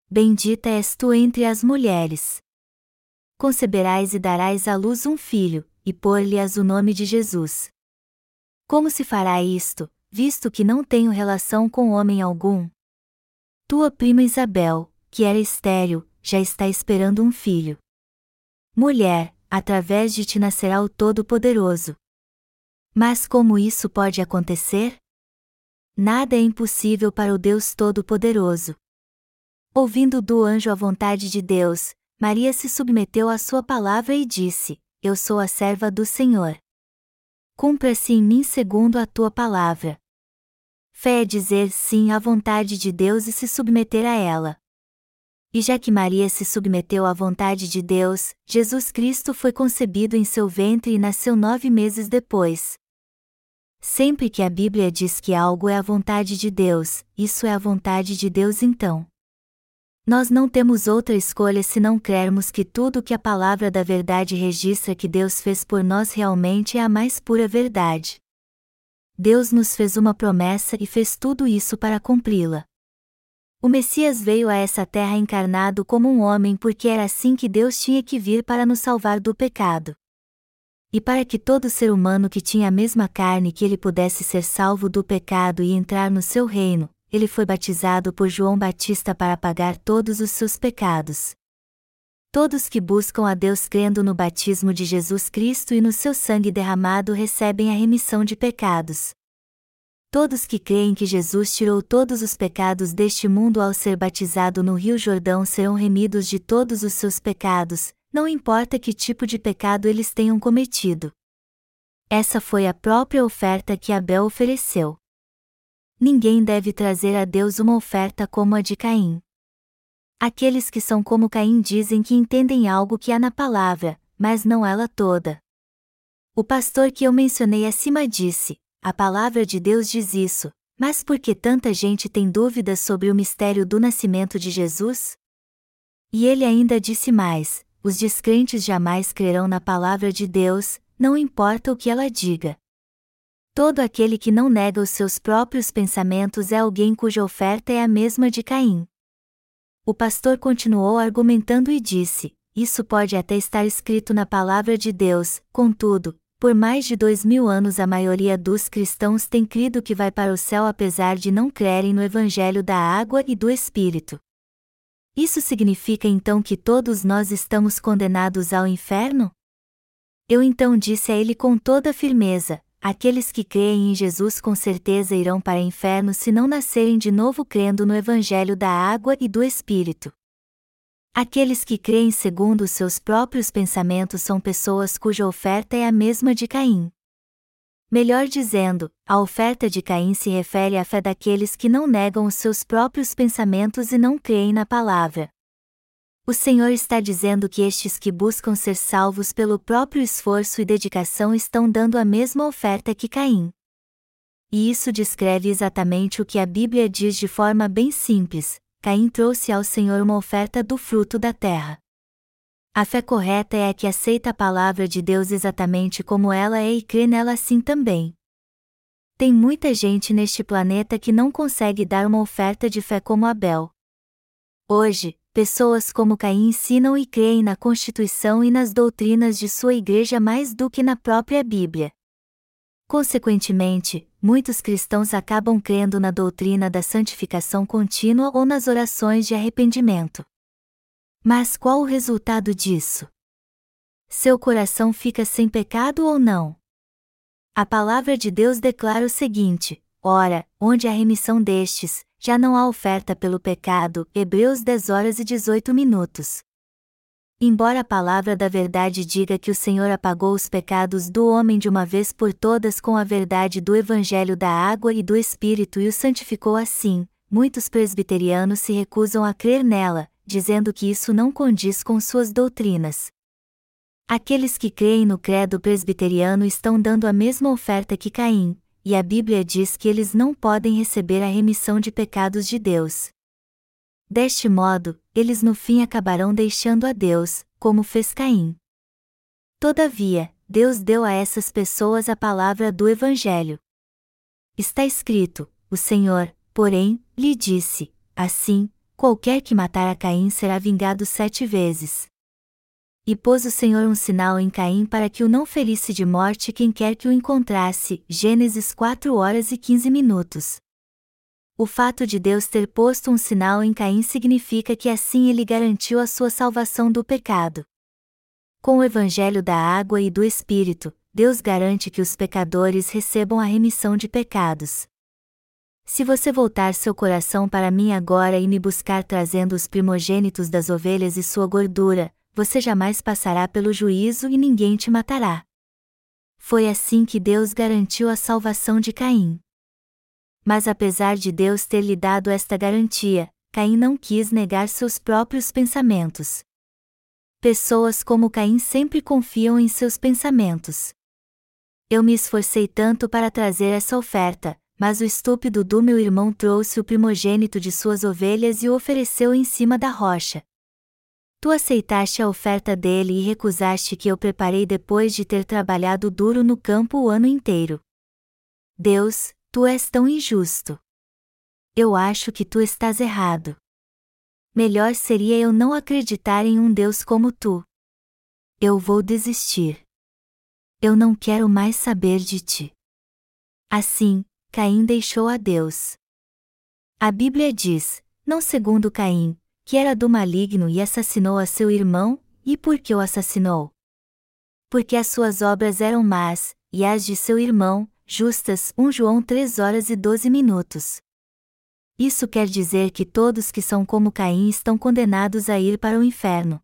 Bendita és tu entre as mulheres. Conceberás e darás à luz um filho, e pôr-lhe-as o nome de Jesus. Como se fará isto, visto que não tenho relação com homem algum? Tua prima Isabel, que era estéril, já está esperando um filho. Mulher, através de ti nascerá o Todo-Poderoso. Mas como isso pode acontecer? Nada é impossível para o Deus Todo-Poderoso. Ouvindo do anjo a vontade de Deus, Maria se submeteu à sua palavra e disse: Eu sou a serva do Senhor. Cumpra-se em mim segundo a tua palavra. Fé é dizer sim à vontade de Deus e se submeter a ela. E já que Maria se submeteu à vontade de Deus, Jesus Cristo foi concebido em seu ventre e nasceu nove meses depois. Sempre que a Bíblia diz que algo é a vontade de Deus, isso é a vontade de Deus então. Nós não temos outra escolha se não crermos que tudo o que a palavra da verdade registra que Deus fez por nós realmente é a mais pura verdade. Deus nos fez uma promessa e fez tudo isso para cumpri-la. O Messias veio a essa terra encarnado como um homem porque era assim que Deus tinha que vir para nos salvar do pecado. E para que todo ser humano que tinha a mesma carne que ele pudesse ser salvo do pecado e entrar no seu reino, ele foi batizado por João Batista para pagar todos os seus pecados. Todos que buscam a Deus crendo no batismo de Jesus Cristo e no seu sangue derramado recebem a remissão de pecados. Todos que creem que Jesus tirou todos os pecados deste mundo ao ser batizado no Rio Jordão serão remidos de todos os seus pecados, não importa que tipo de pecado eles tenham cometido. Essa foi a própria oferta que Abel ofereceu. Ninguém deve trazer a Deus uma oferta como a de Caim. Aqueles que são como Caim dizem que entendem algo que há na palavra, mas não ela toda. O pastor que eu mencionei acima disse: a palavra de Deus diz isso, mas por que tanta gente tem dúvidas sobre o mistério do nascimento de Jesus? E ele ainda disse mais: os descrentes jamais crerão na palavra de Deus, não importa o que ela diga. Todo aquele que não nega os seus próprios pensamentos é alguém cuja oferta é a mesma de Caim. O pastor continuou argumentando e disse: Isso pode até estar escrito na palavra de Deus, contudo, por mais de dois mil anos a maioria dos cristãos tem crido que vai para o céu apesar de não crerem no Evangelho da água e do Espírito. Isso significa então que todos nós estamos condenados ao inferno? Eu então disse a ele com toda firmeza: aqueles que creem em Jesus com certeza irão para o inferno se não nascerem de novo crendo no Evangelho da água e do Espírito. Aqueles que creem segundo os seus próprios pensamentos são pessoas cuja oferta é a mesma de Caim. Melhor dizendo, a oferta de Caim se refere à fé daqueles que não negam os seus próprios pensamentos e não creem na palavra. O Senhor está dizendo que estes que buscam ser salvos pelo próprio esforço e dedicação estão dando a mesma oferta que Caim. E isso descreve exatamente o que a Bíblia diz de forma bem simples: Caim trouxe ao Senhor uma oferta do fruto da terra. A fé correta é a que aceita a palavra de Deus exatamente como ela é e crê nela assim também. Tem muita gente neste planeta que não consegue dar uma oferta de fé como Abel. Hoje, pessoas como Caim ensinam e creem na Constituição e nas doutrinas de sua igreja mais do que na própria Bíblia. Consequentemente, muitos cristãos acabam crendo na doutrina da santificação contínua ou nas orações de arrependimento. Mas qual o resultado disso? Seu coração fica sem pecado ou não? A palavra de Deus declara o seguinte: Ora, onde há remissão destes, já não há oferta pelo pecado. Hebreus 10 horas e 18 minutos. Embora a palavra da verdade diga que o Senhor apagou os pecados do homem de uma vez por todas com a verdade do Evangelho da água e do Espírito e o santificou assim, muitos presbiterianos se recusam a crer nela, dizendo que isso não condiz com suas doutrinas. Aqueles que creem no credo presbiteriano estão dando a mesma oferta que Caim, e a Bíblia diz que eles não podem receber a remissão de pecados de Deus. Deste modo, eles no fim acabarão deixando a Deus, como fez Caim. Todavia, Deus deu a essas pessoas a palavra do Evangelho. Está escrito: O Senhor, porém, lhe disse: Assim, qualquer que matar a Caim será vingado sete vezes. E pôs o Senhor um sinal em Caim para que o não ferisse de morte quem quer que o encontrasse. Gênesis 4 horas e 15 minutos. O fato de Deus ter posto um sinal em Caim significa que assim ele garantiu a sua salvação do pecado. Com o evangelho da água e do Espírito, Deus garante que os pecadores recebam a remissão de pecados. Se você voltar seu coração para mim agora e me buscar trazendo os primogênitos das ovelhas e sua gordura, você jamais passará pelo juízo e ninguém te matará. Foi assim que Deus garantiu a salvação de Caim. Mas apesar de Deus ter lhe dado esta garantia, Caim não quis negar seus próprios pensamentos. Pessoas como Caim sempre confiam em seus pensamentos. Eu me esforcei tanto para trazer essa oferta, mas o estúpido do meu irmão trouxe o primogênito de suas ovelhas e o ofereceu em cima da rocha. Tu aceitaste a oferta dele e recusaste que eu preparei depois de ter trabalhado duro no campo o ano inteiro. Deus, tu és tão injusto. Eu acho que tu estás errado. Melhor seria eu não acreditar em um Deus como tu. Eu vou desistir. Eu não quero mais saber de ti. Assim, Caim deixou a Deus. A Bíblia diz, não segundo Caim, que era do maligno e assassinou a seu irmão, e por que o assassinou? Porque as suas obras eram más, e as de seu irmão, justas. 1 João 3 horas e 12 minutos. Isso quer dizer que todos que são como Caim estão condenados a ir para o inferno.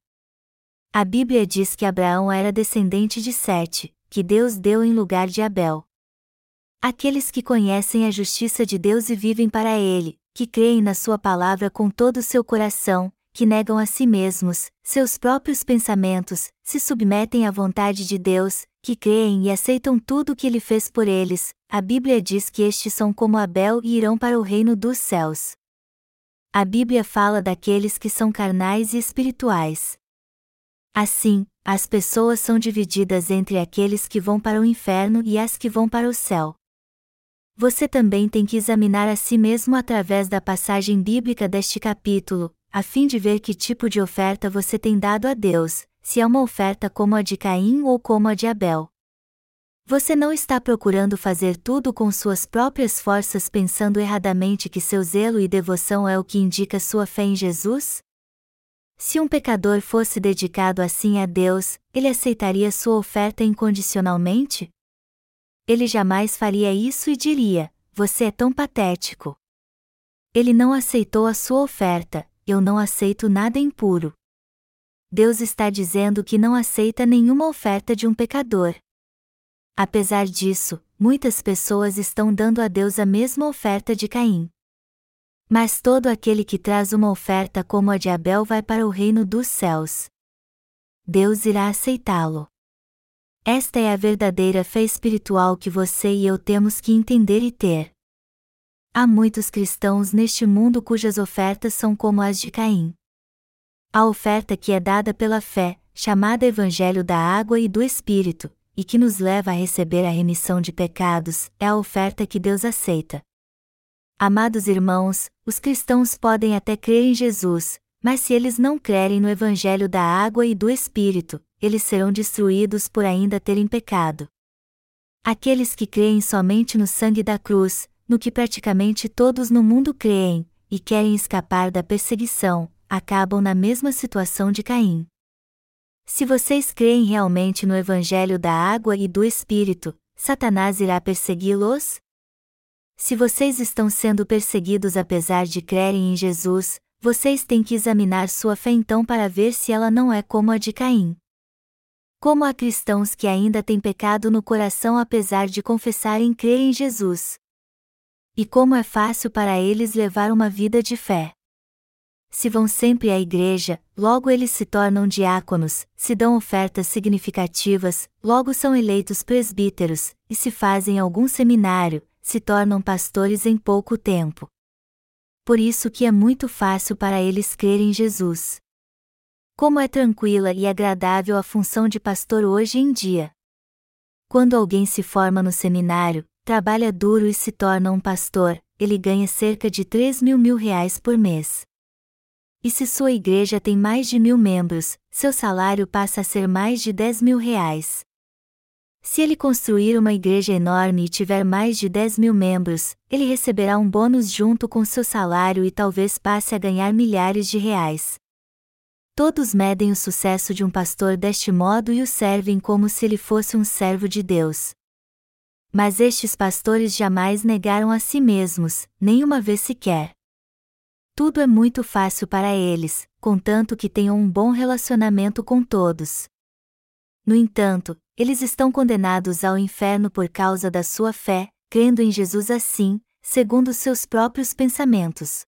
A Bíblia diz que Abraão era descendente de Sete, que Deus deu em lugar de Abel. Aqueles que conhecem a justiça de Deus e vivem para ele, que creem na Sua palavra com todo o seu coração, que negam a si mesmos, seus próprios pensamentos, se submetem à vontade de Deus, que creem e aceitam tudo o que Ele fez por eles, a Bíblia diz que estes são como Abel e irão para o reino dos céus. A Bíblia fala daqueles que são carnais e espirituais. Assim, as pessoas são divididas entre aqueles que vão para o inferno e as que vão para o céu você também tem que examinar a si mesmo através da passagem bíblica deste capítulo, a fim de ver que tipo de oferta você tem dado a Deus, se é uma oferta como a de Caim ou como a de Abel. Você não está procurando fazer tudo com suas próprias forças pensando erradamente que seu zelo e devoção é o que indica sua fé em Jesus? Se um pecador fosse dedicado assim a Deus, ele aceitaria sua oferta incondicionalmente? ele jamais faria isso e diria: Você é tão patético. Ele não aceitou a sua oferta, eu não aceito nada impuro. Deus está dizendo que não aceita nenhuma oferta de um pecador. Apesar disso, muitas pessoas estão dando a Deus a mesma oferta de Caim. Mas todo aquele que traz uma oferta como a de Abel vai para o reino dos céus. Deus irá aceitá-lo. Esta é a verdadeira fé espiritual que você e eu temos que entender e ter. Há muitos cristãos neste mundo cujas ofertas são como as de Caim. A oferta que é dada pela fé, chamada Evangelho da Água e do Espírito, e que nos leva a receber a remissão de pecados, é a oferta que Deus aceita. Amados irmãos, os cristãos podem até crer em Jesus, mas se eles não crerem no Evangelho da Água e do Espírito, eles serão destruídos por ainda terem pecado. Aqueles que creem somente no sangue da cruz, no que praticamente todos no mundo creem, e querem escapar da perseguição, acabam na mesma situação de Caim. Se vocês creem realmente no Evangelho da água e do Espírito, Satanás irá persegui-los? Se vocês estão sendo perseguidos apesar de crerem em Jesus, vocês têm que examinar sua fé então para ver se ela não é como a de Caim. Como há cristãos que ainda têm pecado no coração apesar de confessarem crer em Jesus. E como é fácil para eles levar uma vida de fé. Se vão sempre à igreja, logo eles se tornam diáconos, se dão ofertas significativas, logo são eleitos presbíteros, e se fazem algum seminário, se tornam pastores em pouco tempo. Por isso que é muito fácil para eles crer em Jesus. Como é tranquila e agradável a função de pastor hoje em dia. Quando alguém se forma no seminário, trabalha duro e se torna um pastor, ele ganha cerca de 3 mil mil reais por mês. E se sua igreja tem mais de mil membros, seu salário passa a ser mais de 10 mil reais. Se ele construir uma igreja enorme e tiver mais de 10 mil membros, ele receberá um bônus junto com seu salário e talvez passe a ganhar milhares de reais. Todos medem o sucesso de um pastor deste modo e o servem como se ele fosse um servo de Deus. Mas estes pastores jamais negaram a si mesmos, nem uma vez sequer. Tudo é muito fácil para eles, contanto que tenham um bom relacionamento com todos. No entanto, eles estão condenados ao inferno por causa da sua fé, crendo em Jesus assim, segundo seus próprios pensamentos.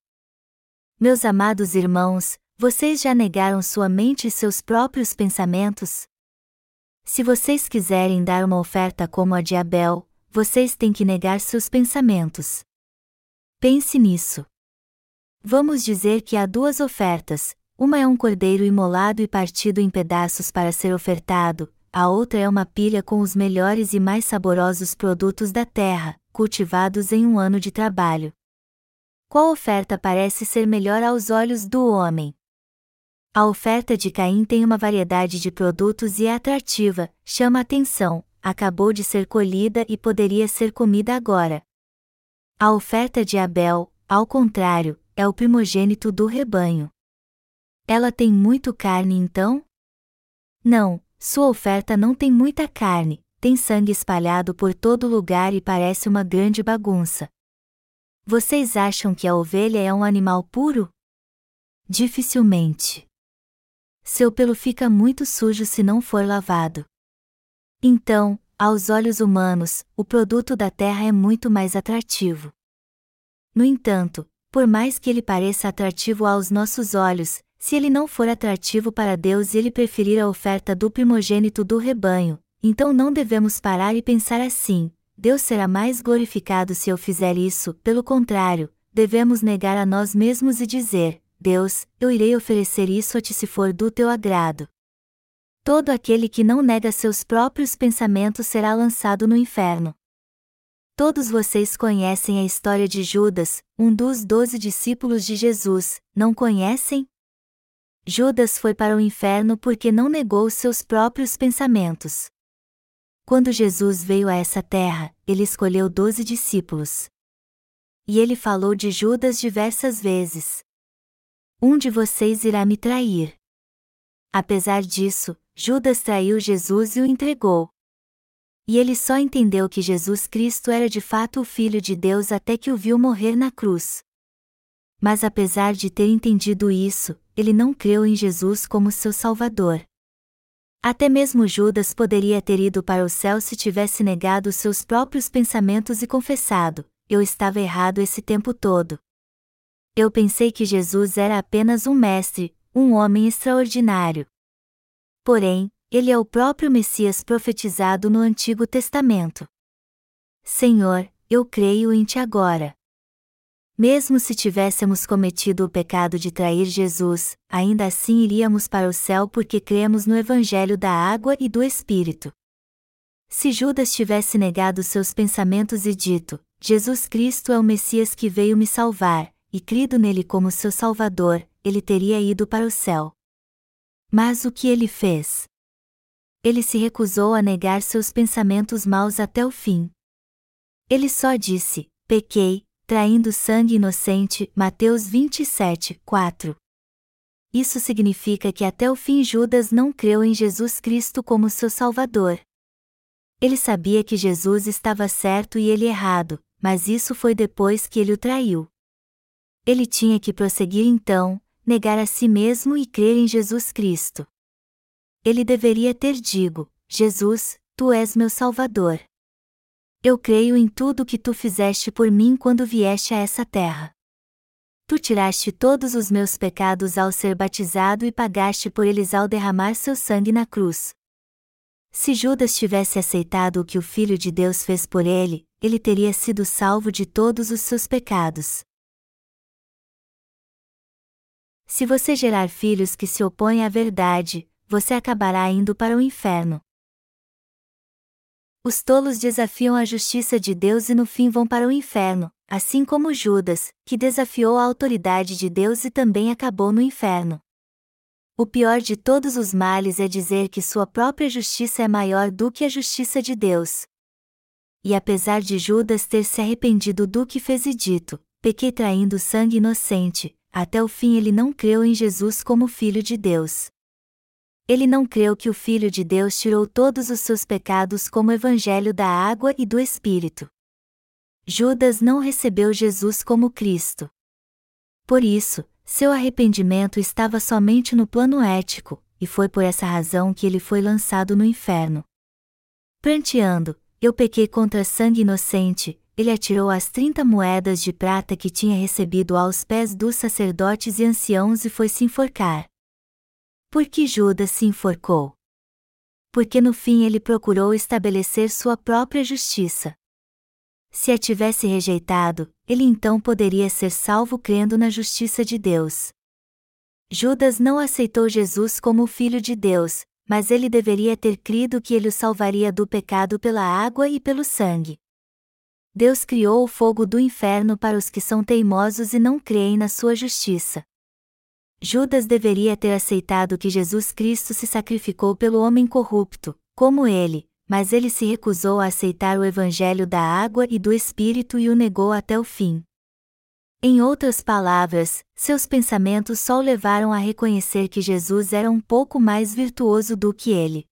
Meus amados irmãos, vocês já negaram sua mente e seus próprios pensamentos? Se vocês quiserem dar uma oferta como a de Abel, vocês têm que negar seus pensamentos. Pense nisso. Vamos dizer que há duas ofertas: uma é um cordeiro imolado e partido em pedaços para ser ofertado, a outra é uma pilha com os melhores e mais saborosos produtos da terra, cultivados em um ano de trabalho. Qual oferta parece ser melhor aos olhos do homem? A oferta de Caim tem uma variedade de produtos e é atrativa, chama atenção, acabou de ser colhida e poderia ser comida agora. A oferta de Abel, ao contrário, é o primogênito do rebanho. Ela tem muito carne então? Não, sua oferta não tem muita carne, tem sangue espalhado por todo lugar e parece uma grande bagunça. Vocês acham que a ovelha é um animal puro? Dificilmente. Seu pelo fica muito sujo se não for lavado. Então, aos olhos humanos, o produto da terra é muito mais atrativo. No entanto, por mais que ele pareça atrativo aos nossos olhos, se ele não for atrativo para Deus e ele preferir a oferta do primogênito do rebanho, então não devemos parar e pensar assim: Deus será mais glorificado se eu fizer isso, pelo contrário, devemos negar a nós mesmos e dizer: Deus, eu irei oferecer isso a ti se for do teu agrado. Todo aquele que não nega seus próprios pensamentos será lançado no inferno. Todos vocês conhecem a história de Judas, um dos doze discípulos de Jesus, não conhecem? Judas foi para o inferno porque não negou seus próprios pensamentos. Quando Jesus veio a essa terra, ele escolheu doze discípulos. E ele falou de Judas diversas vezes. Um de vocês irá me trair. Apesar disso, Judas traiu Jesus e o entregou. E ele só entendeu que Jesus Cristo era de fato o Filho de Deus até que o viu morrer na cruz. Mas apesar de ter entendido isso, ele não creu em Jesus como seu Salvador. Até mesmo Judas poderia ter ido para o céu se tivesse negado seus próprios pensamentos e confessado: Eu estava errado esse tempo todo. Eu pensei que Jesus era apenas um mestre, um homem extraordinário. Porém, ele é o próprio Messias profetizado no Antigo Testamento. Senhor, eu creio em Ti agora. Mesmo se tivéssemos cometido o pecado de trair Jesus, ainda assim iríamos para o céu porque cremos no Evangelho da água e do Espírito. Se Judas tivesse negado seus pensamentos e dito: Jesus Cristo é o Messias que veio me salvar, e crido nele como seu Salvador, ele teria ido para o céu. Mas o que ele fez? ele se recusou a negar seus pensamentos maus até o fim. Ele só disse: Pequei, traindo sangue inocente. Mateus 27, 4. Isso significa que até o fim Judas não creu em Jesus Cristo como seu Salvador. Ele sabia que Jesus estava certo e ele errado, mas isso foi depois que ele o traiu. Ele tinha que prosseguir então, negar a si mesmo e crer em Jesus Cristo. Ele deveria ter digo: Jesus, tu és meu Salvador. Eu creio em tudo que tu fizeste por mim quando vieste a essa terra. Tu tiraste todos os meus pecados ao ser batizado e pagaste por eles ao derramar seu sangue na cruz. Se Judas tivesse aceitado o que o Filho de Deus fez por ele, ele teria sido salvo de todos os seus pecados. Se você gerar filhos que se opõem à verdade, você acabará indo para o inferno. Os tolos desafiam a justiça de Deus e no fim vão para o inferno, assim como Judas, que desafiou a autoridade de Deus e também acabou no inferno. O pior de todos os males é dizer que sua própria justiça é maior do que a justiça de Deus. E apesar de Judas ter se arrependido do que fez e dito, pequei traindo sangue inocente, até o fim ele não creu em Jesus como Filho de Deus. Ele não creu que o Filho de Deus tirou todos os seus pecados como Evangelho da água e do Espírito. Judas não recebeu Jesus como Cristo. Por isso, seu arrependimento estava somente no plano ético, e foi por essa razão que ele foi lançado no inferno. Pranteando, eu pequei contra sangue inocente, ele atirou as trinta moedas de prata que tinha recebido aos pés dos sacerdotes e anciãos e foi se enforcar. Por que Judas se enforcou? Porque no fim ele procurou estabelecer sua própria justiça. Se a tivesse rejeitado, ele então poderia ser salvo crendo na justiça de Deus. Judas não aceitou Jesus como o Filho de Deus, mas ele deveria ter crido que ele o salvaria do pecado pela água e pelo sangue. Deus criou o fogo do inferno para os que são teimosos e não creem na sua justiça. Judas deveria ter aceitado que Jesus Cristo se sacrificou pelo homem corrupto, como ele, mas ele se recusou a aceitar o Evangelho da água e do Espírito e o negou até o fim. Em outras palavras, seus pensamentos só o levaram a reconhecer que Jesus era um pouco mais virtuoso do que ele.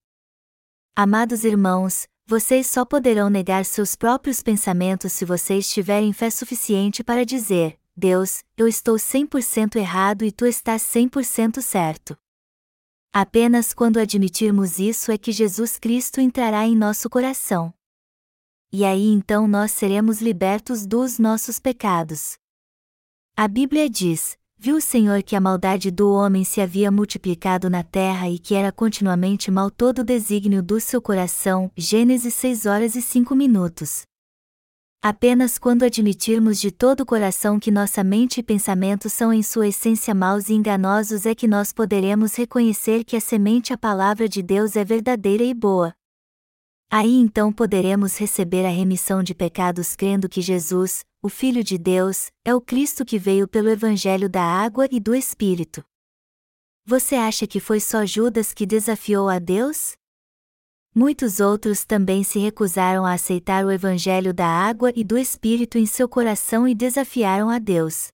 Amados irmãos, vocês só poderão negar seus próprios pensamentos se vocês tiverem fé suficiente para dizer: Deus, eu estou 100% errado e tu estás 100% certo. Apenas quando admitirmos isso é que Jesus Cristo entrará em nosso coração. E aí então nós seremos libertos dos nossos pecados. A Bíblia diz: Viu o Senhor que a maldade do homem se havia multiplicado na terra e que era continuamente mal todo o desígnio do seu coração. Gênesis 6 horas e 5 minutos. Apenas quando admitirmos de todo o coração que nossa mente e pensamento são em sua essência maus e enganosos é que nós poderemos reconhecer que a semente a palavra de Deus é verdadeira e boa. Aí então poderemos receber a remissão de pecados crendo que Jesus, o Filho de Deus, é o Cristo que veio pelo Evangelho da água e do Espírito. Você acha que foi só Judas que desafiou a Deus? Muitos outros também se recusaram a aceitar o Evangelho da água e do Espírito em seu coração e desafiaram a Deus.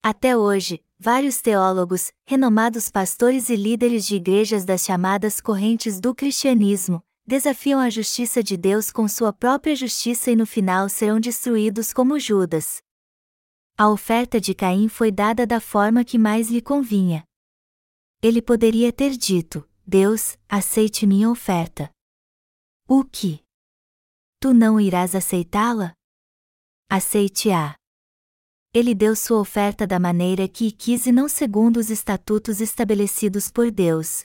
Até hoje, vários teólogos, renomados pastores e líderes de igrejas das chamadas correntes do cristianismo, desafiam a justiça de Deus com sua própria justiça e no final serão destruídos como Judas. A oferta de Caim foi dada da forma que mais lhe convinha. Ele poderia ter dito: Deus, aceite minha oferta. O que? Tu não irás aceitá-la? Aceite-a. Ele deu sua oferta da maneira que quis e não segundo os estatutos estabelecidos por Deus.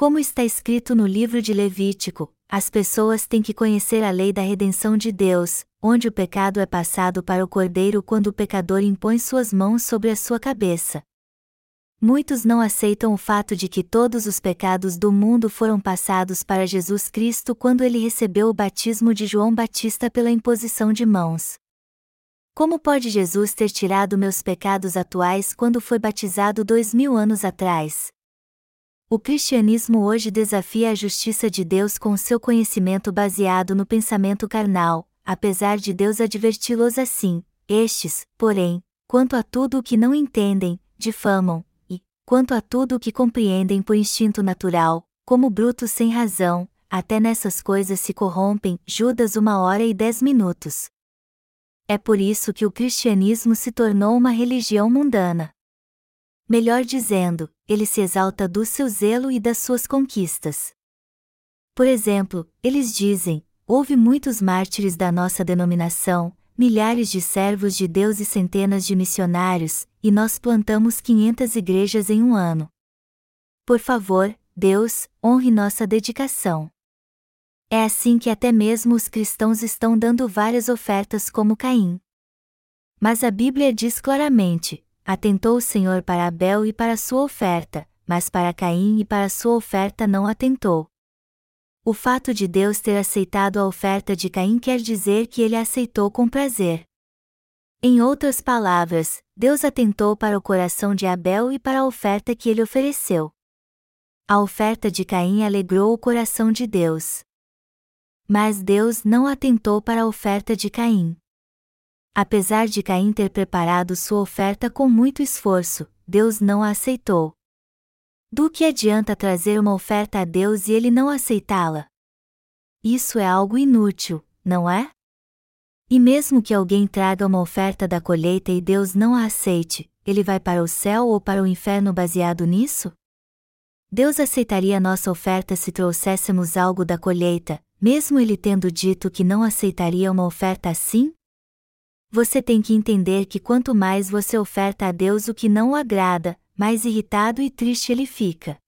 Como está escrito no livro de Levítico, as pessoas têm que conhecer a lei da redenção de Deus, onde o pecado é passado para o cordeiro quando o pecador impõe suas mãos sobre a sua cabeça. Muitos não aceitam o fato de que todos os pecados do mundo foram passados para Jesus Cristo quando ele recebeu o batismo de João Batista pela imposição de mãos. Como pode Jesus ter tirado meus pecados atuais quando foi batizado dois mil anos atrás? O cristianismo hoje desafia a justiça de Deus com seu conhecimento baseado no pensamento carnal, apesar de Deus adverti-los assim: estes, porém, quanto a tudo o que não entendem, difamam, quanto a tudo o que compreendem por instinto natural, como brutos sem razão, até nessas coisas se corrompem. Judas uma hora e dez minutos. É por isso que o cristianismo se tornou uma religião mundana. Melhor dizendo, ele se exalta do seu zelo e das suas conquistas. Por exemplo, eles dizem: houve muitos mártires da nossa denominação, milhares de servos de Deus e centenas de missionários, e nós plantamos 500 igrejas em um ano. Por favor, Deus, honre nossa dedicação. É assim que até mesmo os cristãos estão dando várias ofertas como Caim. Mas a Bíblia diz claramente: atentou o Senhor para Abel e para sua oferta, mas para Caim e para sua oferta não atentou. O fato de Deus ter aceitado a oferta de Caim quer dizer que ele a aceitou com prazer. Em outras palavras, Deus atentou para o coração de Abel e para a oferta que ele ofereceu. A oferta de Caim alegrou o coração de Deus. Mas Deus não atentou para a oferta de Caim. Apesar de Caim ter preparado sua oferta com muito esforço, Deus não a aceitou. Do que adianta trazer uma oferta a Deus e ele não aceitá-la? Isso é algo inútil, não é? E mesmo que alguém traga uma oferta da colheita e Deus não a aceite, ele vai para o céu ou para o inferno baseado nisso? Deus aceitaria nossa oferta se trouxéssemos algo da colheita, mesmo ele tendo dito que não aceitaria uma oferta assim? Você tem que entender que quanto mais você oferta a Deus o que não o agrada, mais irritado e triste ele fica.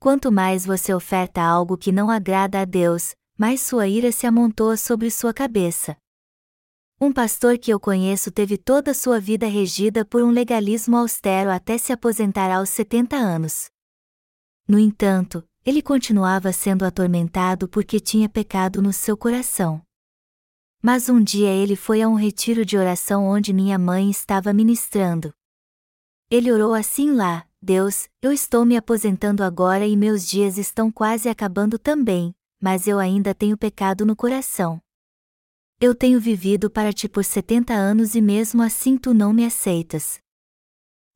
Quanto mais você oferta algo que não agrada a Deus, mais sua ira se amontoa sobre sua cabeça. Um pastor que eu conheço teve toda sua vida regida por um legalismo austero até se aposentar aos 70 anos. No entanto, ele continuava sendo atormentado porque tinha pecado no seu coração. Mas um dia ele foi a um retiro de oração onde minha mãe estava ministrando. Ele orou assim lá: Deus, eu estou me aposentando agora e meus dias estão quase acabando também, mas eu ainda tenho pecado no coração. Eu tenho vivido para ti por setenta anos e mesmo assim tu não me aceitas.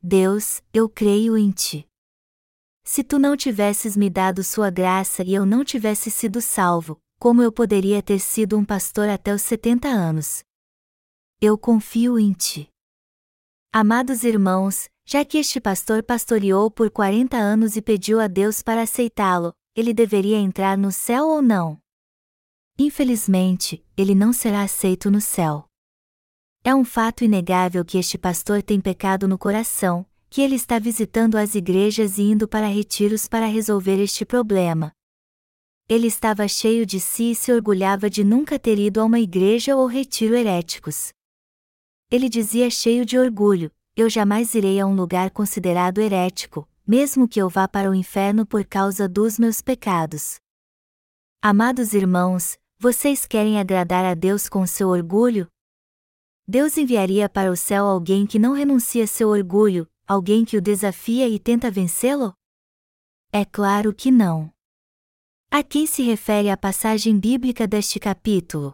Deus, eu creio em ti. Se tu não tivesses me dado sua graça e eu não tivesse sido salvo, como eu poderia ter sido um pastor até os 70 anos? Eu confio em ti. Amados irmãos, já que este pastor pastoreou por 40 anos e pediu a Deus para aceitá-lo, ele deveria entrar no céu ou não? Infelizmente, ele não será aceito no céu. É um fato inegável que este pastor tem pecado no coração, que ele está visitando as igrejas e indo para retiros para resolver este problema. Ele estava cheio de si e se orgulhava de nunca ter ido a uma igreja ou retiro heréticos. Ele dizia cheio de orgulho: Eu jamais irei a um lugar considerado herético, mesmo que eu vá para o inferno por causa dos meus pecados. Amados irmãos, vocês querem agradar a Deus com seu orgulho? Deus enviaria para o céu alguém que não renuncia seu orgulho, alguém que o desafia e tenta vencê-lo? É claro que não. A quem se refere a passagem bíblica deste capítulo?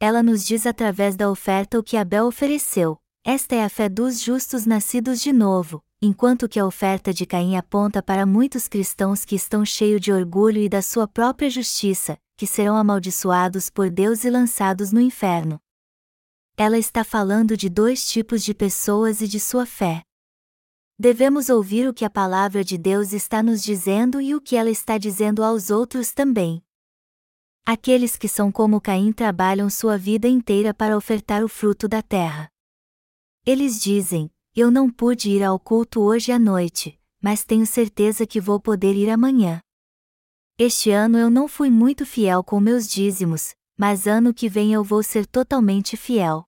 Ela nos diz através da oferta o que Abel ofereceu. Esta é a fé dos justos nascidos de novo, enquanto que a oferta de Caim aponta para muitos cristãos que estão cheios de orgulho e da sua própria justiça, que serão amaldiçoados por Deus e lançados no inferno. Ela está falando de dois tipos de pessoas e de sua fé. Devemos ouvir o que a palavra de Deus está nos dizendo e o que ela está dizendo aos outros também. Aqueles que são como Caim trabalham sua vida inteira para ofertar o fruto da terra. Eles dizem: Eu não pude ir ao culto hoje à noite, mas tenho certeza que vou poder ir amanhã. Este ano eu não fui muito fiel com meus dízimos, mas ano que vem eu vou ser totalmente fiel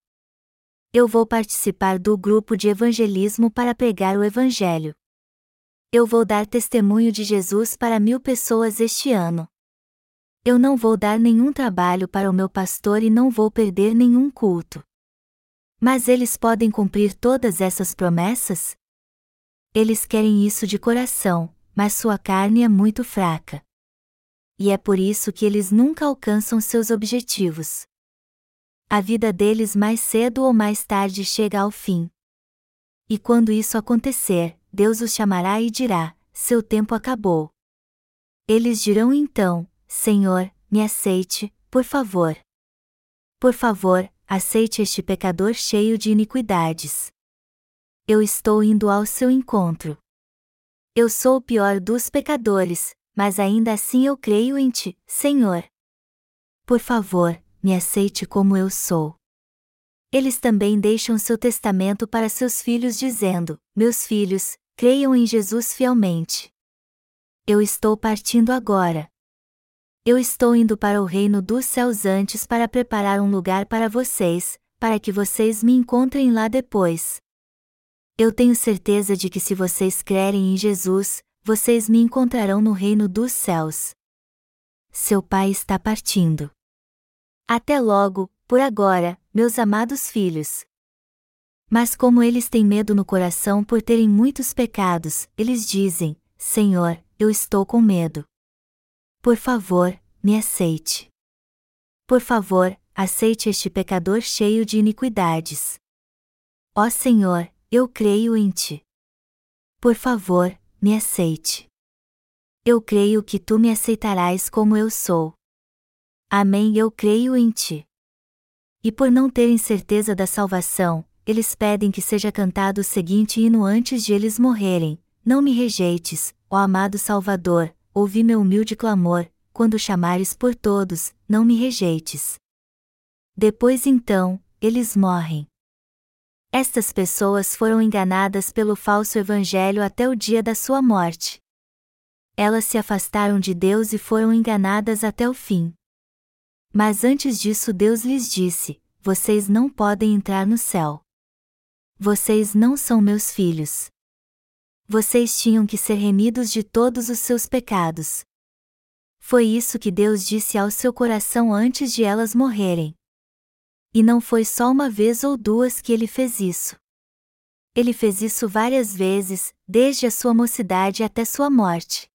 eu vou participar do grupo de evangelismo para pregar o Evangelho. Eu vou dar testemunho de Jesus para mil pessoas este ano. Eu não vou dar nenhum trabalho para o meu pastor e não vou perder nenhum culto. Mas eles podem cumprir todas essas promessas? Eles querem isso de coração, mas sua carne é muito fraca. E é por isso que eles nunca alcançam seus objetivos a vida deles mais cedo ou mais tarde chega ao fim. E quando isso acontecer, Deus os chamará e dirá: Seu tempo acabou. Eles dirão então: Senhor, me aceite, por favor. Por favor, aceite este pecador cheio de iniquidades. Eu estou indo ao seu encontro. Eu sou o pior dos pecadores, mas ainda assim eu creio em ti, Senhor. Por favor, me aceite como eu sou. Eles também deixam seu testamento para seus filhos dizendo: Meus filhos, creiam em Jesus fielmente. Eu estou partindo agora. Eu estou indo para o reino dos céus antes para preparar um lugar para vocês, para que vocês me encontrem lá depois. Eu tenho certeza de que se vocês crerem em Jesus, vocês me encontrarão no reino dos céus. Seu pai está partindo. Até logo, por agora, meus amados filhos. Mas como eles têm medo no coração por terem muitos pecados, eles dizem: Senhor, eu estou com medo. Por favor, me aceite. Por favor, aceite este pecador cheio de iniquidades. Ó Senhor, eu creio em ti. Por favor, me aceite. Eu creio que tu me aceitarás como eu sou. Amém, eu creio em ti. E por não terem certeza da salvação, eles pedem que seja cantado o seguinte hino antes de eles morrerem: Não me rejeites, ó amado Salvador, ouvi meu humilde clamor, quando chamares por todos, não me rejeites. Depois então, eles morrem. Estas pessoas foram enganadas pelo falso evangelho até o dia da sua morte. Elas se afastaram de Deus e foram enganadas até o fim. Mas antes disso, Deus lhes disse: Vocês não podem entrar no céu. Vocês não são meus filhos. Vocês tinham que ser remidos de todos os seus pecados. Foi isso que Deus disse ao seu coração antes de elas morrerem. E não foi só uma vez ou duas que ele fez isso. Ele fez isso várias vezes, desde a sua mocidade até sua morte.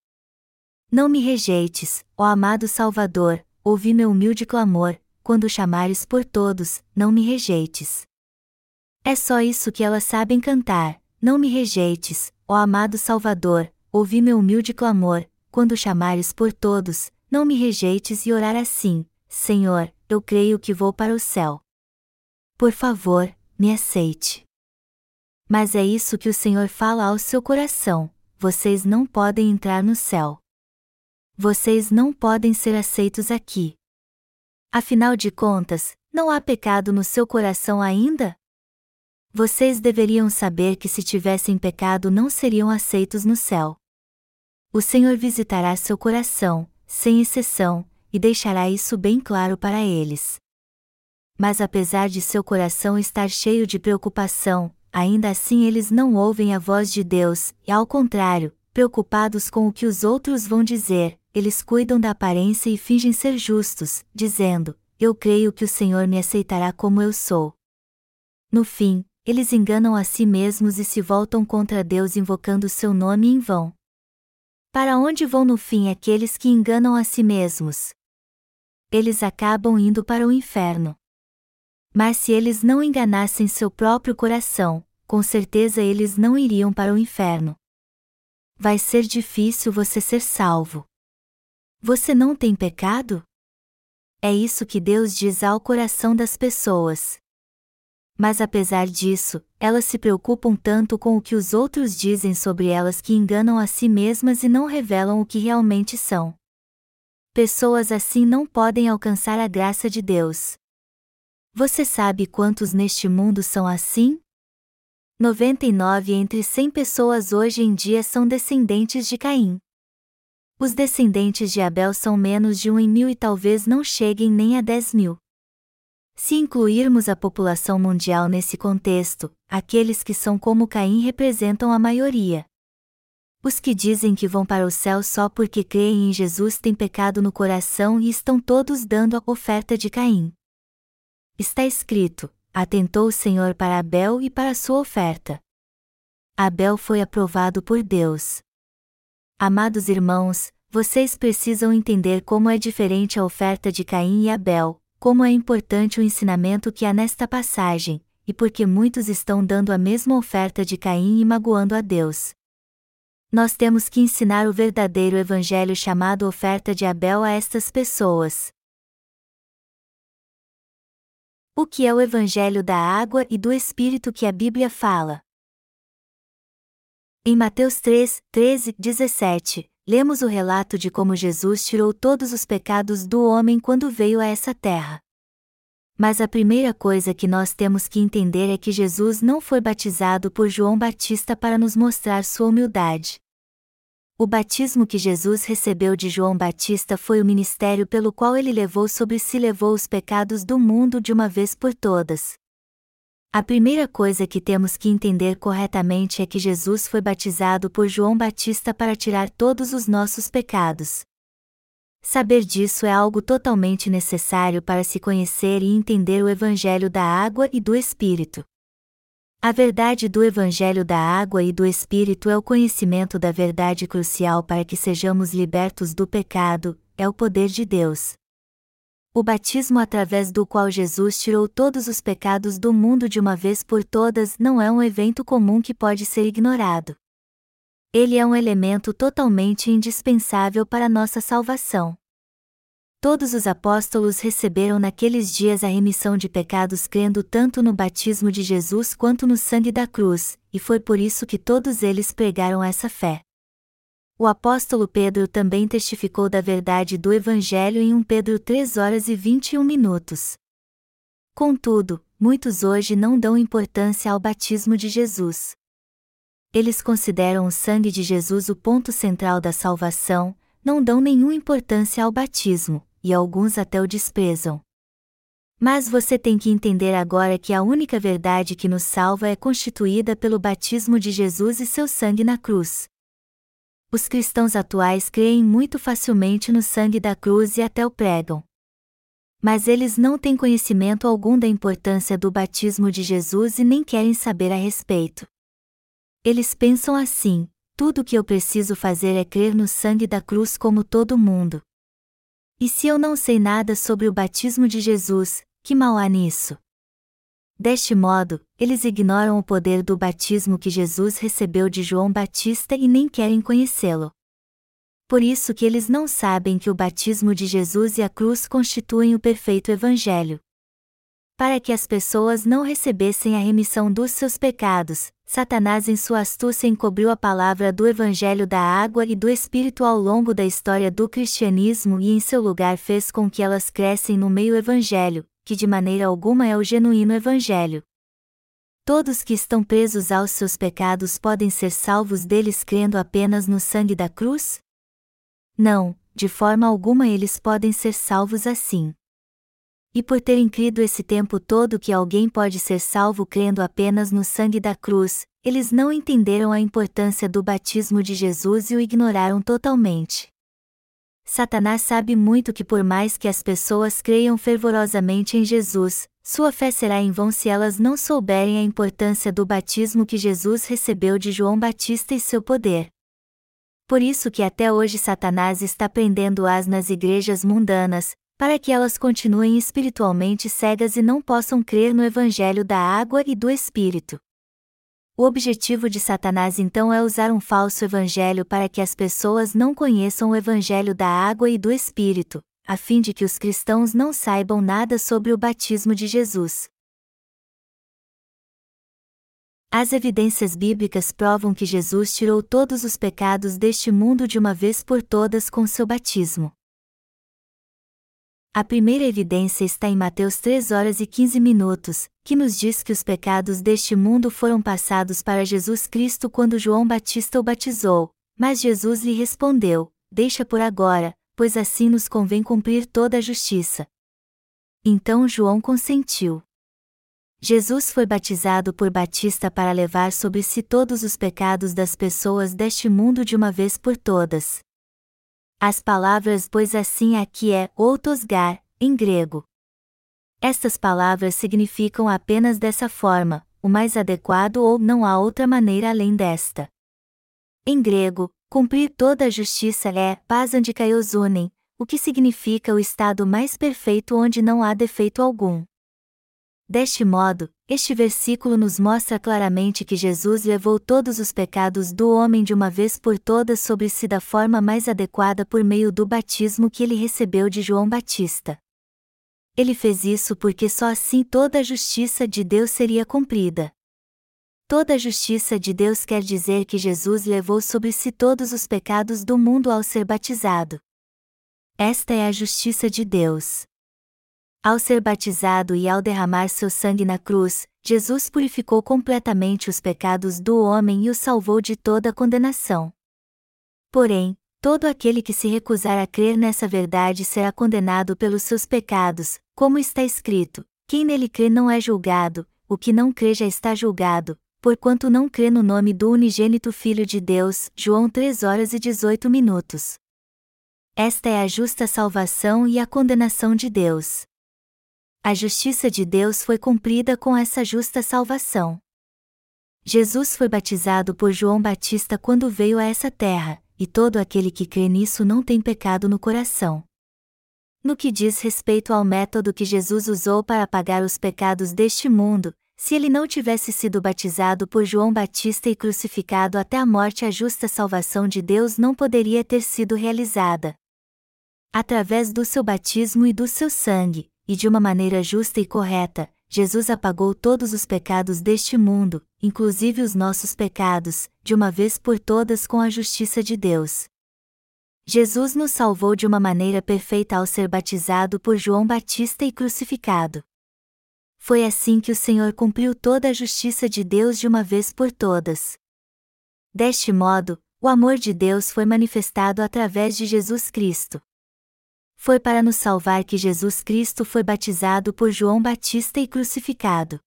Não me rejeites, ó amado Salvador, ouvi meu humilde clamor, quando chamares por todos, não me rejeites. É só isso que elas sabem cantar, não me rejeites, ó amado Salvador, ouvi meu humilde clamor, quando chamares por todos, não me rejeites e orar assim, Senhor, eu creio que vou para o céu. Por favor, me aceite. Mas é isso que o Senhor fala ao seu coração: vocês não podem entrar no céu. Vocês não podem ser aceitos aqui. Afinal de contas, não há pecado no seu coração ainda? Vocês deveriam saber que se tivessem pecado não seriam aceitos no céu. O Senhor visitará seu coração, sem exceção, e deixará isso bem claro para eles. Mas apesar de seu coração estar cheio de preocupação, ainda assim eles não ouvem a voz de Deus, e ao contrário, preocupados com o que os outros vão dizer, eles cuidam da aparência e fingem ser justos, dizendo: Eu creio que o Senhor me aceitará como eu sou. No fim, eles enganam a si mesmos e se voltam contra Deus invocando seu nome em vão. Para onde vão no fim aqueles que enganam a si mesmos? Eles acabam indo para o inferno. Mas se eles não enganassem seu próprio coração, com certeza eles não iriam para o inferno. Vai ser difícil você ser salvo. Você não tem pecado? É isso que Deus diz ao coração das pessoas. Mas apesar disso, elas se preocupam tanto com o que os outros dizem sobre elas que enganam a si mesmas e não revelam o que realmente são. Pessoas assim não podem alcançar a graça de Deus. Você sabe quantos neste mundo são assim? 99 entre 100 pessoas hoje em dia são descendentes de Caim. Os descendentes de Abel são menos de um em mil e talvez não cheguem nem a 10 mil. Se incluirmos a população mundial nesse contexto, aqueles que são como Caim representam a maioria. Os que dizem que vão para o céu só porque creem em Jesus têm pecado no coração e estão todos dando a oferta de Caim. Está escrito: Atentou o Senhor para Abel e para sua oferta. Abel foi aprovado por Deus. Amados irmãos, vocês precisam entender como é diferente a oferta de Caim e Abel, como é importante o ensinamento que há nesta passagem, e porque muitos estão dando a mesma oferta de Caim e magoando a Deus. Nós temos que ensinar o verdadeiro evangelho chamado oferta de Abel a estas pessoas. O que é o evangelho da água e do espírito que a Bíblia fala? Em Mateus 3, 13, 17, lemos o relato de como Jesus tirou todos os pecados do homem quando veio a essa terra. Mas a primeira coisa que nós temos que entender é que Jesus não foi batizado por João Batista para nos mostrar sua humildade. O batismo que Jesus recebeu de João Batista foi o ministério pelo qual ele levou sobre si levou os pecados do mundo de uma vez por todas. A primeira coisa que temos que entender corretamente é que Jesus foi batizado por João Batista para tirar todos os nossos pecados. Saber disso é algo totalmente necessário para se conhecer e entender o Evangelho da água e do Espírito. A verdade do Evangelho da água e do Espírito é o conhecimento da verdade crucial para que sejamos libertos do pecado, é o poder de Deus. O batismo através do qual Jesus tirou todos os pecados do mundo de uma vez por todas não é um evento comum que pode ser ignorado. Ele é um elemento totalmente indispensável para nossa salvação. Todos os apóstolos receberam naqueles dias a remissão de pecados crendo tanto no batismo de Jesus quanto no sangue da cruz, e foi por isso que todos eles pregaram essa fé. O apóstolo Pedro também testificou da verdade do Evangelho em 1 Pedro 3 horas e 21 minutos. Contudo, muitos hoje não dão importância ao batismo de Jesus. Eles consideram o sangue de Jesus o ponto central da salvação, não dão nenhuma importância ao batismo, e alguns até o desprezam. Mas você tem que entender agora que a única verdade que nos salva é constituída pelo batismo de Jesus e seu sangue na cruz. Os cristãos atuais creem muito facilmente no sangue da cruz e até o pregam. Mas eles não têm conhecimento algum da importância do batismo de Jesus e nem querem saber a respeito. Eles pensam assim: tudo o que eu preciso fazer é crer no sangue da cruz como todo mundo. E se eu não sei nada sobre o batismo de Jesus, que mal há nisso? Deste modo, eles ignoram o poder do batismo que Jesus recebeu de João Batista e nem querem conhecê-lo. Por isso que eles não sabem que o batismo de Jesus e a cruz constituem o perfeito evangelho. Para que as pessoas não recebessem a remissão dos seus pecados, Satanás em sua astúcia encobriu a palavra do evangelho da água e do espírito ao longo da história do cristianismo e em seu lugar fez com que elas crescem no meio evangelho, que de maneira alguma é o genuíno Evangelho. Todos que estão presos aos seus pecados podem ser salvos deles crendo apenas no sangue da cruz? Não, de forma alguma eles podem ser salvos assim. E por terem crido esse tempo todo que alguém pode ser salvo crendo apenas no sangue da cruz, eles não entenderam a importância do batismo de Jesus e o ignoraram totalmente. Satanás sabe muito que, por mais que as pessoas creiam fervorosamente em Jesus, sua fé será em vão se elas não souberem a importância do batismo que Jesus recebeu de João Batista e seu poder. Por isso que até hoje Satanás está prendendo-as nas igrejas mundanas, para que elas continuem espiritualmente cegas e não possam crer no Evangelho da água e do Espírito. O objetivo de Satanás então é usar um falso evangelho para que as pessoas não conheçam o evangelho da água e do Espírito, a fim de que os cristãos não saibam nada sobre o batismo de Jesus. As evidências bíblicas provam que Jesus tirou todos os pecados deste mundo de uma vez por todas com seu batismo. A primeira evidência está em Mateus 3 horas e 15 minutos, que nos diz que os pecados deste mundo foram passados para Jesus Cristo quando João Batista o batizou, mas Jesus lhe respondeu: Deixa por agora, pois assim nos convém cumprir toda a justiça. Então João consentiu. Jesus foi batizado por Batista para levar sobre si todos os pecados das pessoas deste mundo de uma vez por todas. As palavras pois assim aqui é outosgar, em grego. Estas palavras significam apenas dessa forma, o mais adequado ou não há outra maneira além desta. Em grego, cumprir toda a justiça é pasandikaiosunen, o que significa o estado mais perfeito onde não há defeito algum. Deste modo, este versículo nos mostra claramente que Jesus levou todos os pecados do homem de uma vez por todas sobre si da forma mais adequada por meio do batismo que ele recebeu de João Batista. Ele fez isso porque só assim toda a justiça de Deus seria cumprida. Toda a justiça de Deus quer dizer que Jesus levou sobre si todos os pecados do mundo ao ser batizado. Esta é a justiça de Deus. Ao ser batizado e ao derramar seu sangue na cruz, Jesus purificou completamente os pecados do homem e o salvou de toda condenação. Porém, todo aquele que se recusar a crer nessa verdade será condenado pelos seus pecados, como está escrito: quem nele crê não é julgado, o que não crê já está julgado, porquanto não crê no nome do unigênito Filho de Deus. João 3 horas e 18 minutos. Esta é a justa salvação e a condenação de Deus. A justiça de Deus foi cumprida com essa justa salvação. Jesus foi batizado por João Batista quando veio a essa terra, e todo aquele que crê nisso não tem pecado no coração. No que diz respeito ao método que Jesus usou para apagar os pecados deste mundo, se ele não tivesse sido batizado por João Batista e crucificado até a morte, a justa salvação de Deus não poderia ter sido realizada. Através do seu batismo e do seu sangue, e de uma maneira justa e correta, Jesus apagou todos os pecados deste mundo, inclusive os nossos pecados, de uma vez por todas com a justiça de Deus. Jesus nos salvou de uma maneira perfeita ao ser batizado por João Batista e crucificado. Foi assim que o Senhor cumpriu toda a justiça de Deus de uma vez por todas. Deste modo, o amor de Deus foi manifestado através de Jesus Cristo. Foi para nos salvar que Jesus Cristo foi batizado por João Batista e crucificado.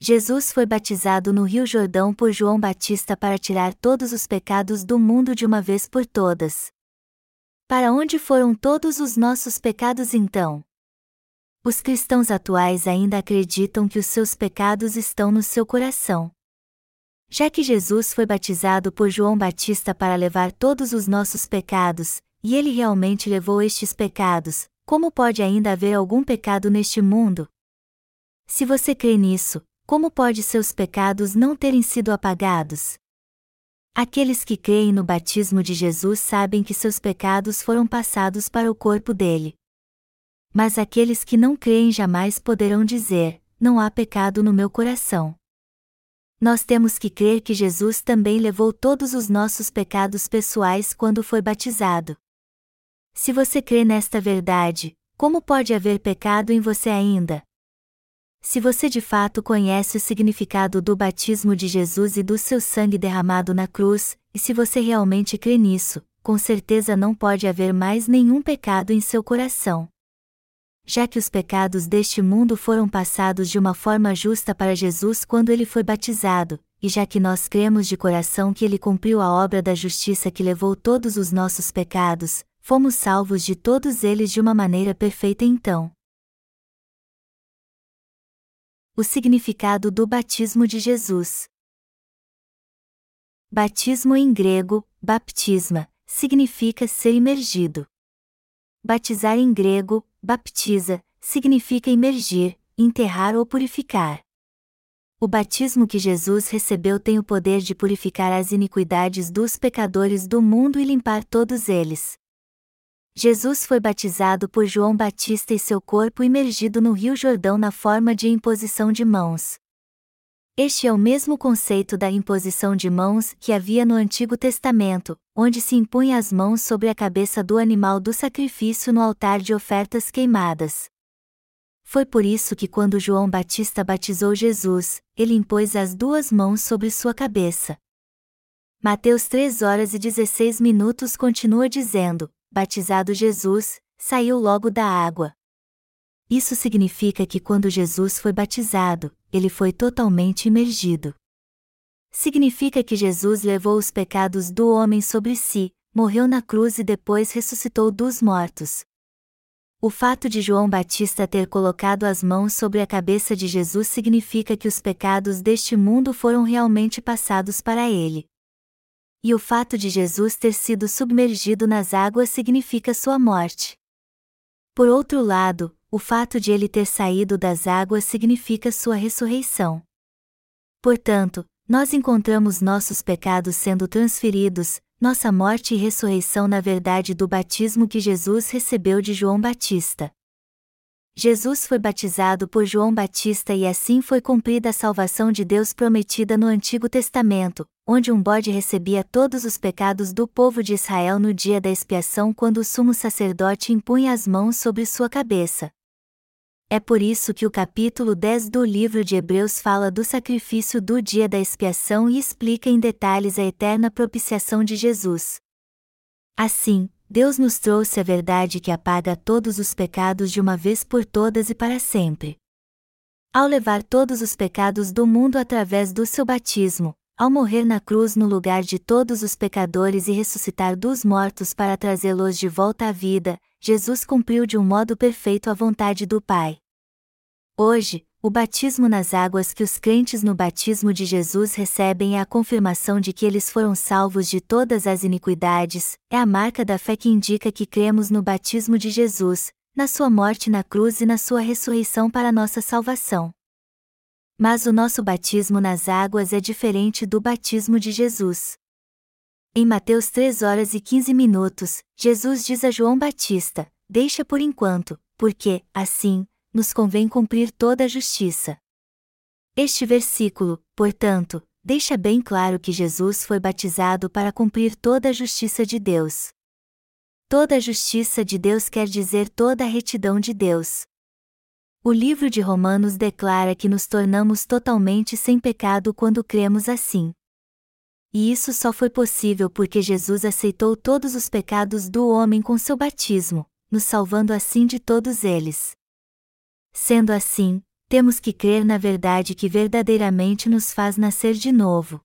Jesus foi batizado no Rio Jordão por João Batista para tirar todos os pecados do mundo de uma vez por todas. Para onde foram todos os nossos pecados então? Os cristãos atuais ainda acreditam que os seus pecados estão no seu coração. Já que Jesus foi batizado por João Batista para levar todos os nossos pecados, e ele realmente levou estes pecados, como pode ainda haver algum pecado neste mundo? Se você crê nisso, como pode seus pecados não terem sido apagados? Aqueles que creem no batismo de Jesus sabem que seus pecados foram passados para o corpo dele. Mas aqueles que não creem jamais poderão dizer: Não há pecado no meu coração. Nós temos que crer que Jesus também levou todos os nossos pecados pessoais quando foi batizado. Se você crê nesta verdade, como pode haver pecado em você ainda? Se você de fato conhece o significado do batismo de Jesus e do seu sangue derramado na cruz, e se você realmente crê nisso, com certeza não pode haver mais nenhum pecado em seu coração. Já que os pecados deste mundo foram passados de uma forma justa para Jesus quando ele foi batizado, e já que nós cremos de coração que ele cumpriu a obra da justiça que levou todos os nossos pecados, fomos salvos de todos eles de uma maneira perfeita então. O significado do batismo de Jesus. Batismo em grego, baptisma, significa ser imergido. Batizar em grego, baptiza, significa imergir, enterrar ou purificar. O batismo que Jesus recebeu tem o poder de purificar as iniquidades dos pecadores do mundo e limpar todos eles. Jesus foi batizado por João Batista e seu corpo imergido no Rio Jordão na forma de imposição de mãos. Este é o mesmo conceito da imposição de mãos que havia no Antigo Testamento, onde se impunha as mãos sobre a cabeça do animal do sacrifício no altar de ofertas queimadas. Foi por isso que quando João Batista batizou Jesus, ele impôs as duas mãos sobre sua cabeça. Mateus 3 horas e 16 minutos continua dizendo: batizado Jesus, saiu logo da água. Isso significa que quando Jesus foi batizado, ele foi totalmente imergido. Significa que Jesus levou os pecados do homem sobre si, morreu na cruz e depois ressuscitou dos mortos. O fato de João Batista ter colocado as mãos sobre a cabeça de Jesus significa que os pecados deste mundo foram realmente passados para ele. E o fato de Jesus ter sido submergido nas águas significa sua morte. Por outro lado, o fato de ele ter saído das águas significa sua ressurreição. Portanto, nós encontramos nossos pecados sendo transferidos, nossa morte e ressurreição na verdade do batismo que Jesus recebeu de João Batista. Jesus foi batizado por João Batista e assim foi cumprida a salvação de Deus prometida no Antigo Testamento, onde um bode recebia todos os pecados do povo de Israel no dia da expiação quando o sumo sacerdote impunha as mãos sobre sua cabeça. É por isso que o capítulo 10 do livro de Hebreus fala do sacrifício do dia da expiação e explica em detalhes a eterna propiciação de Jesus. Assim, Deus nos trouxe a verdade que apaga todos os pecados de uma vez por todas e para sempre. Ao levar todos os pecados do mundo através do seu batismo, ao morrer na cruz no lugar de todos os pecadores e ressuscitar dos mortos para trazê-los de volta à vida, Jesus cumpriu de um modo perfeito a vontade do Pai. Hoje, o batismo nas águas que os crentes no batismo de Jesus recebem é a confirmação de que eles foram salvos de todas as iniquidades, é a marca da fé que indica que cremos no batismo de Jesus, na sua morte na cruz e na sua ressurreição para nossa salvação. Mas o nosso batismo nas águas é diferente do batismo de Jesus. Em Mateus 3 horas e 15 minutos, Jesus diz a João Batista: Deixa por enquanto, porque, assim, nos convém cumprir toda a justiça. Este versículo, portanto, deixa bem claro que Jesus foi batizado para cumprir toda a justiça de Deus. Toda a justiça de Deus quer dizer toda a retidão de Deus. O livro de Romanos declara que nos tornamos totalmente sem pecado quando cremos assim. E isso só foi possível porque Jesus aceitou todos os pecados do homem com seu batismo, nos salvando assim de todos eles. Sendo assim, temos que crer na verdade que verdadeiramente nos faz nascer de novo.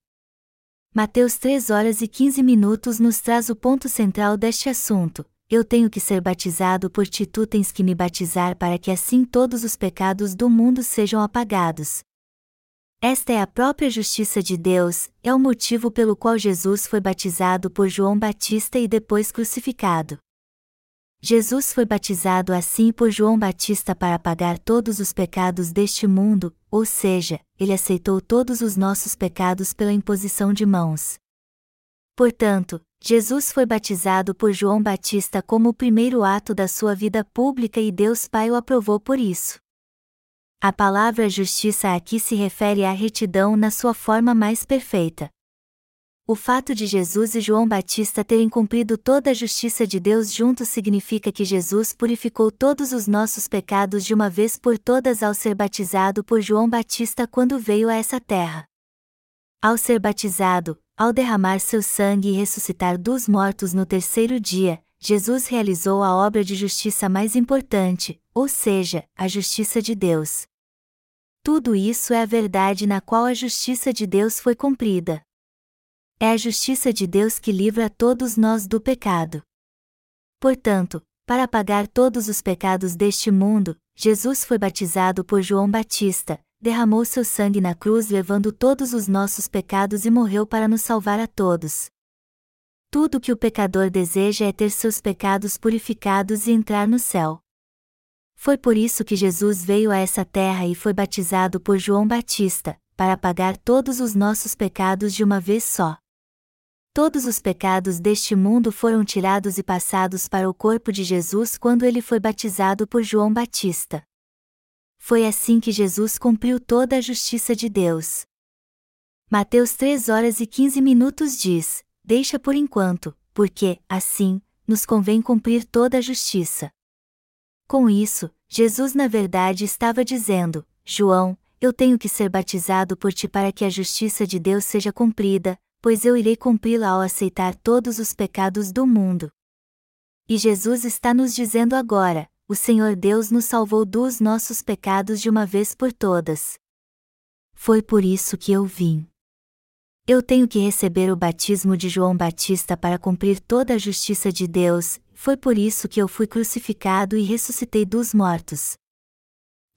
Mateus 3 horas e 15 minutos nos traz o ponto central deste assunto, eu tenho que ser batizado por ti, tu tens que me batizar para que assim todos os pecados do mundo sejam apagados. Esta é a própria justiça de Deus, é o motivo pelo qual Jesus foi batizado por João Batista e depois crucificado. Jesus foi batizado assim por João Batista para apagar todos os pecados deste mundo, ou seja, ele aceitou todos os nossos pecados pela imposição de mãos. Portanto, Jesus foi batizado por João Batista como o primeiro ato da sua vida pública e Deus Pai o aprovou por isso. A palavra justiça aqui se refere à retidão na sua forma mais perfeita. O fato de Jesus e João Batista terem cumprido toda a justiça de Deus juntos significa que Jesus purificou todos os nossos pecados de uma vez por todas ao ser batizado por João Batista quando veio a essa terra. Ao ser batizado, ao derramar seu sangue e ressuscitar dos mortos no terceiro dia, Jesus realizou a obra de justiça mais importante, ou seja, a justiça de Deus. Tudo isso é a verdade na qual a justiça de Deus foi cumprida. É a justiça de Deus que livra todos nós do pecado. Portanto, para apagar todos os pecados deste mundo, Jesus foi batizado por João Batista, derramou seu sangue na cruz levando todos os nossos pecados e morreu para nos salvar a todos. Tudo que o pecador deseja é ter seus pecados purificados e entrar no céu. Foi por isso que Jesus veio a essa terra e foi batizado por João Batista, para apagar todos os nossos pecados de uma vez só. Todos os pecados deste mundo foram tirados e passados para o corpo de Jesus quando ele foi batizado por João Batista. Foi assim que Jesus cumpriu toda a justiça de Deus. Mateus 3 horas e 15 minutos diz: Deixa por enquanto, porque, assim, nos convém cumprir toda a justiça. Com isso, Jesus na verdade estava dizendo: João, eu tenho que ser batizado por ti para que a justiça de Deus seja cumprida, pois eu irei cumpri-la ao aceitar todos os pecados do mundo. E Jesus está nos dizendo agora: o Senhor Deus nos salvou dos nossos pecados de uma vez por todas. Foi por isso que eu vim. Eu tenho que receber o batismo de João Batista para cumprir toda a justiça de Deus, foi por isso que eu fui crucificado e ressuscitei dos mortos.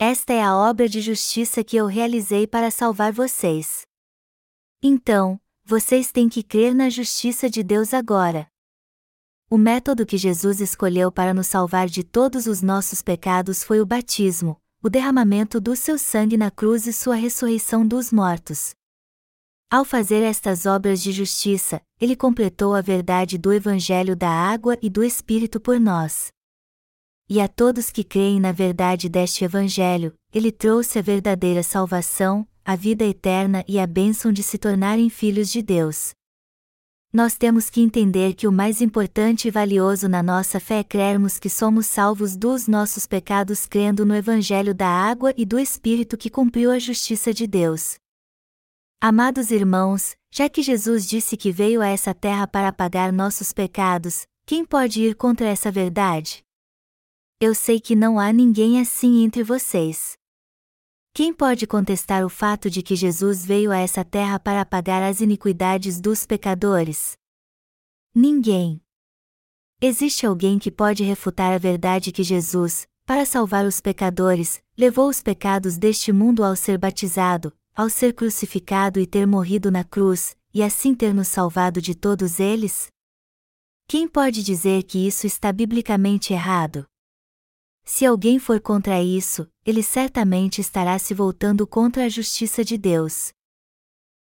Esta é a obra de justiça que eu realizei para salvar vocês. Então, vocês têm que crer na justiça de Deus agora. O método que Jesus escolheu para nos salvar de todos os nossos pecados foi o batismo, o derramamento do seu sangue na cruz e sua ressurreição dos mortos. Ao fazer estas obras de justiça, ele completou a verdade do Evangelho da água e do Espírito por nós. E a todos que creem na verdade deste Evangelho, ele trouxe a verdadeira salvação, a vida eterna e a bênção de se tornarem filhos de Deus. Nós temos que entender que o mais importante e valioso na nossa fé é crermos que somos salvos dos nossos pecados crendo no Evangelho da água e do Espírito que cumpriu a justiça de Deus. Amados irmãos, já que Jesus disse que veio a essa terra para apagar nossos pecados, Quem pode ir contra essa verdade? Eu sei que não há ninguém assim entre vocês. Quem pode contestar o fato de que Jesus veio a essa terra para apagar as iniquidades dos pecadores? Ninguém. Existe alguém que pode refutar a verdade que Jesus, para salvar os pecadores, levou os pecados deste mundo ao ser batizado, ao ser crucificado e ter morrido na cruz, e assim ter nos salvado de todos eles? Quem pode dizer que isso está biblicamente errado? Se alguém for contra isso, ele certamente estará se voltando contra a justiça de Deus.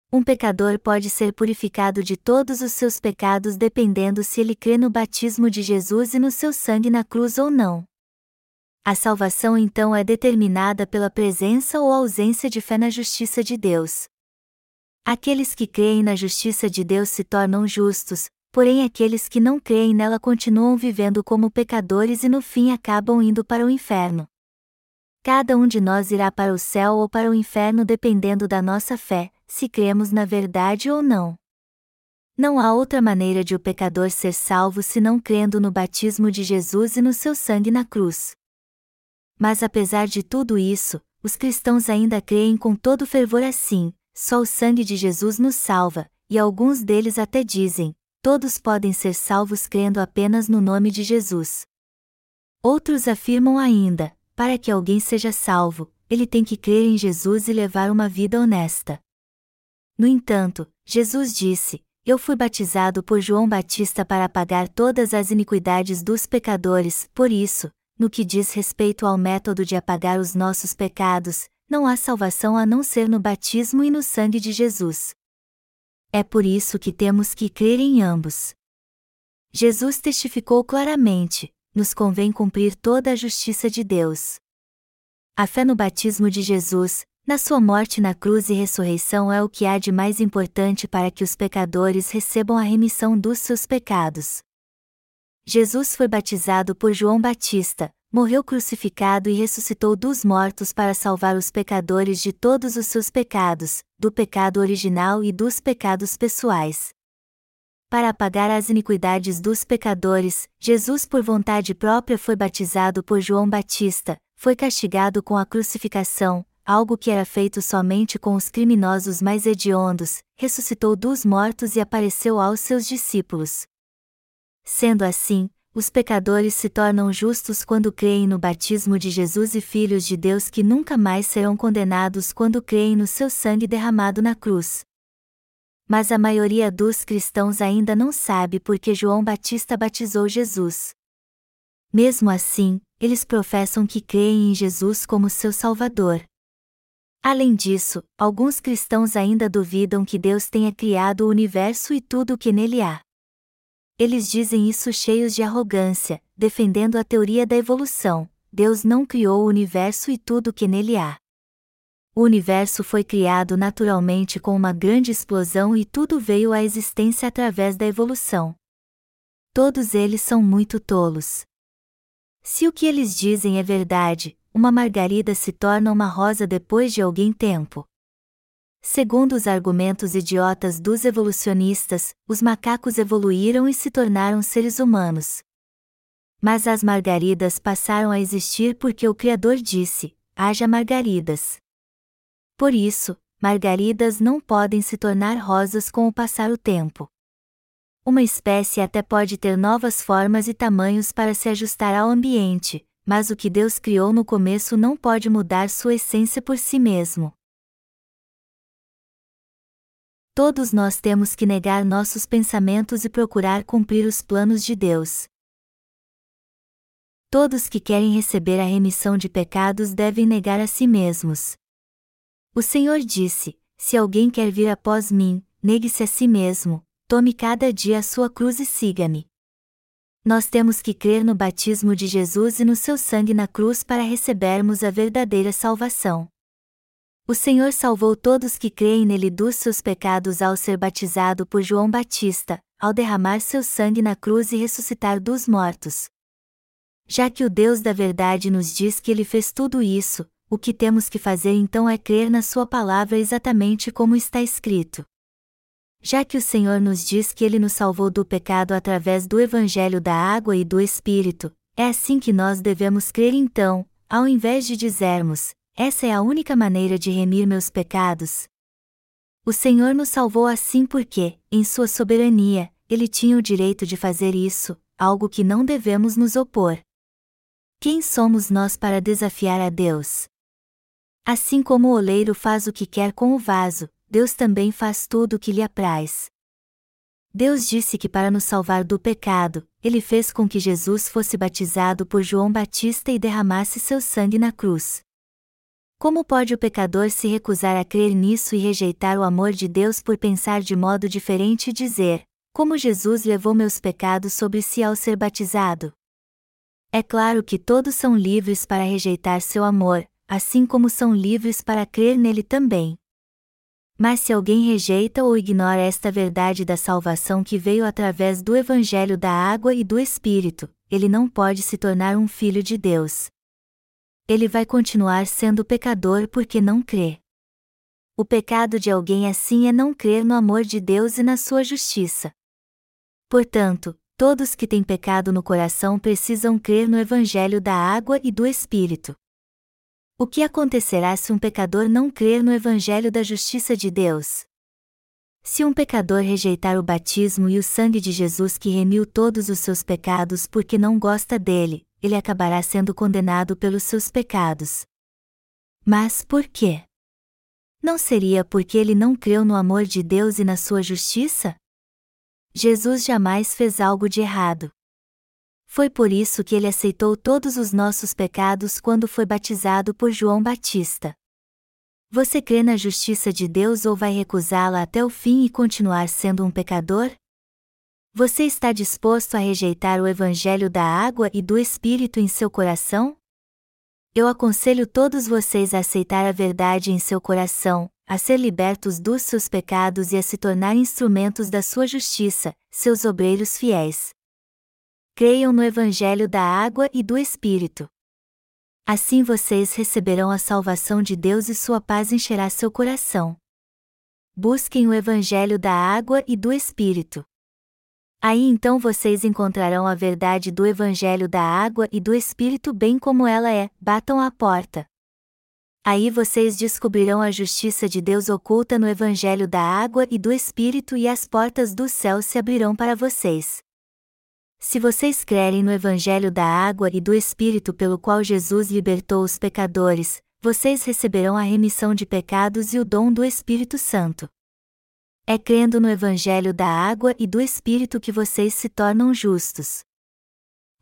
Um pecador pode ser purificado de todos os seus pecados dependendo se ele crê no batismo de Jesus e no seu sangue na cruz ou não. A salvação então é determinada pela presença ou ausência de fé na justiça de Deus. Aqueles que creem na justiça de Deus se tornam justos, porém aqueles que não creem nela continuam vivendo como pecadores e no fim acabam indo para o inferno. Cada um de nós irá para o céu ou para o inferno dependendo da nossa fé, se cremos na verdade ou não. Não há outra maneira de o pecador ser salvo senão crendo no batismo de Jesus e no seu sangue na cruz. Mas apesar de tudo isso, os cristãos ainda creem com todo fervor assim: só o sangue de Jesus nos salva, e alguns deles até dizem: todos podem ser salvos crendo apenas no nome de Jesus. Outros afirmam ainda: para que alguém seja salvo, ele tem que crer em Jesus e levar uma vida honesta. No entanto, Jesus disse: Eu fui batizado por João Batista para apagar todas as iniquidades dos pecadores, por isso, no que diz respeito ao método de apagar os nossos pecados, não há salvação a não ser no batismo e no sangue de Jesus. É por isso que temos que crer em ambos. Jesus testificou claramente: nos convém cumprir toda a justiça de Deus. A fé no batismo de Jesus, na sua morte na cruz e ressurreição é o que há de mais importante para que os pecadores recebam a remissão dos seus pecados. Jesus foi batizado por João Batista, morreu crucificado e ressuscitou dos mortos para salvar os pecadores de todos os seus pecados, do pecado original e dos pecados pessoais. Para apagar as iniquidades dos pecadores, Jesus, por vontade própria, foi batizado por João Batista, foi castigado com a crucificação, algo que era feito somente com os criminosos mais hediondos, ressuscitou dos mortos e apareceu aos seus discípulos. Sendo assim, os pecadores se tornam justos quando creem no batismo de Jesus e filhos de Deus que nunca mais serão condenados quando creem no seu sangue derramado na cruz. Mas a maioria dos cristãos ainda não sabe porque João Batista batizou Jesus. Mesmo assim, eles professam que creem em Jesus como seu Salvador. Além disso, alguns cristãos ainda duvidam que Deus tenha criado o universo e tudo o que nele há. Eles dizem isso cheios de arrogância, defendendo a teoria da evolução. Deus não criou o universo e tudo o que nele há. O universo foi criado naturalmente com uma grande explosão e tudo veio à existência através da evolução. Todos eles são muito tolos. Se o que eles dizem é verdade, uma margarida se torna uma rosa depois de algum tempo. Segundo os argumentos idiotas dos evolucionistas, os macacos evoluíram e se tornaram seres humanos. Mas as margaridas passaram a existir porque o Criador disse: haja margaridas. Por isso, margaridas não podem se tornar rosas com o passar o tempo. Uma espécie até pode ter novas formas e tamanhos para se ajustar ao ambiente, mas o que Deus criou no começo não pode mudar sua essência por si mesmo. Todos nós temos que negar nossos pensamentos e procurar cumprir os planos de Deus. Todos que querem receber a remissão de pecados devem negar a si mesmos. O Senhor disse: Se alguém quer vir após mim, negue-se a si mesmo, tome cada dia a sua cruz e siga-me. Nós temos que crer no batismo de Jesus e no seu sangue na cruz para recebermos a verdadeira salvação. O Senhor salvou todos que creem nele dos seus pecados ao ser batizado por João Batista, ao derramar seu sangue na cruz e ressuscitar dos mortos. Já que o Deus da verdade nos diz que ele fez tudo isso, o que temos que fazer então é crer na sua palavra exatamente como está escrito. já que o Senhor nos diz que Ele nos salvou do pecado através do Evangelho da água e do Espírito, é assim que nós devemos crer então, ao invés de dizermos: essa é a única maneira de remir meus pecados. O Senhor nos salvou assim porque, em Sua soberania, Ele tinha o direito de fazer isso, algo que não devemos nos opor. Quem somos nós para desafiar a Deus? Assim como o oleiro faz o que quer com o vaso, Deus também faz tudo o que lhe apraz. Deus disse que para nos salvar do pecado, ele fez com que Jesus fosse batizado por João Batista e derramasse seu sangue na cruz. Como pode o pecador se recusar a crer nisso e rejeitar o amor de Deus por pensar de modo diferente e dizer: Como Jesus levou meus pecados sobre si ao ser batizado? É claro que todos são livres para rejeitar seu amor, assim como são livres para crer nele também. Mas se alguém rejeita ou ignora esta verdade da salvação que veio através do Evangelho da água e do Espírito, ele não pode se tornar um filho de Deus. Ele vai continuar sendo pecador porque não crê. O pecado de alguém assim é não crer no amor de Deus e na sua justiça. Portanto, todos que têm pecado no coração precisam crer no Evangelho da água e do Espírito. O que acontecerá se um pecador não crer no Evangelho da Justiça de Deus? Se um pecador rejeitar o batismo e o sangue de Jesus que remiu todos os seus pecados porque não gosta dele, ele acabará sendo condenado pelos seus pecados. Mas por quê? Não seria porque ele não creu no amor de Deus e na sua justiça? Jesus jamais fez algo de errado. Foi por isso que ele aceitou todos os nossos pecados quando foi batizado por João Batista. Você crê na justiça de Deus ou vai recusá-la até o fim e continuar sendo um pecador? Você está disposto a rejeitar o Evangelho da água e do Espírito em seu coração? Eu aconselho todos vocês a aceitar a verdade em seu coração, a ser libertos dos seus pecados e a se tornar instrumentos da sua justiça, seus obreiros fiéis creiam no Evangelho da água e do Espírito. Assim vocês receberão a salvação de Deus e sua paz encherá seu coração. Busquem o Evangelho da água e do Espírito. Aí então vocês encontrarão a verdade do Evangelho da água e do Espírito bem como ela é, batam à porta. Aí vocês descobrirão a justiça de Deus oculta no Evangelho da água e do Espírito e as portas do céu se abrirão para vocês. Se vocês crerem no Evangelho da água e do Espírito pelo qual Jesus libertou os pecadores, vocês receberão a remissão de pecados e o dom do Espírito Santo. É crendo no Evangelho da água e do Espírito que vocês se tornam justos.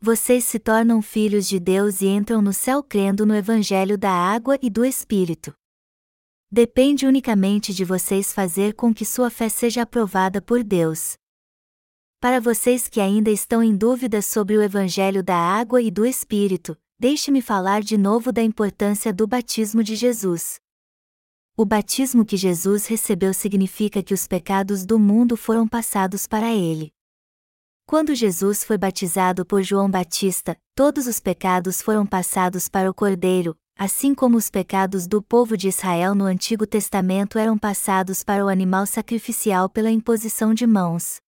Vocês se tornam filhos de Deus e entram no céu crendo no Evangelho da água e do Espírito. Depende unicamente de vocês fazer com que sua fé seja aprovada por Deus. Para vocês que ainda estão em dúvida sobre o Evangelho da água e do Espírito, deixe-me falar de novo da importância do batismo de Jesus. O batismo que Jesus recebeu significa que os pecados do mundo foram passados para ele. Quando Jesus foi batizado por João Batista, todos os pecados foram passados para o Cordeiro, assim como os pecados do povo de Israel no Antigo Testamento eram passados para o animal sacrificial pela imposição de mãos.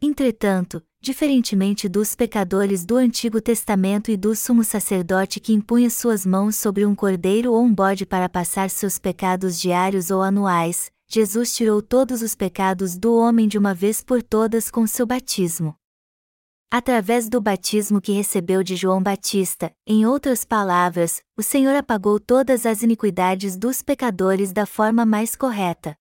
Entretanto, diferentemente dos pecadores do Antigo Testamento e do sumo sacerdote que impunha suas mãos sobre um cordeiro ou um bode para passar seus pecados diários ou anuais, Jesus tirou todos os pecados do homem de uma vez por todas com seu batismo. Através do batismo que recebeu de João Batista, em outras palavras, o Senhor apagou todas as iniquidades dos pecadores da forma mais correta.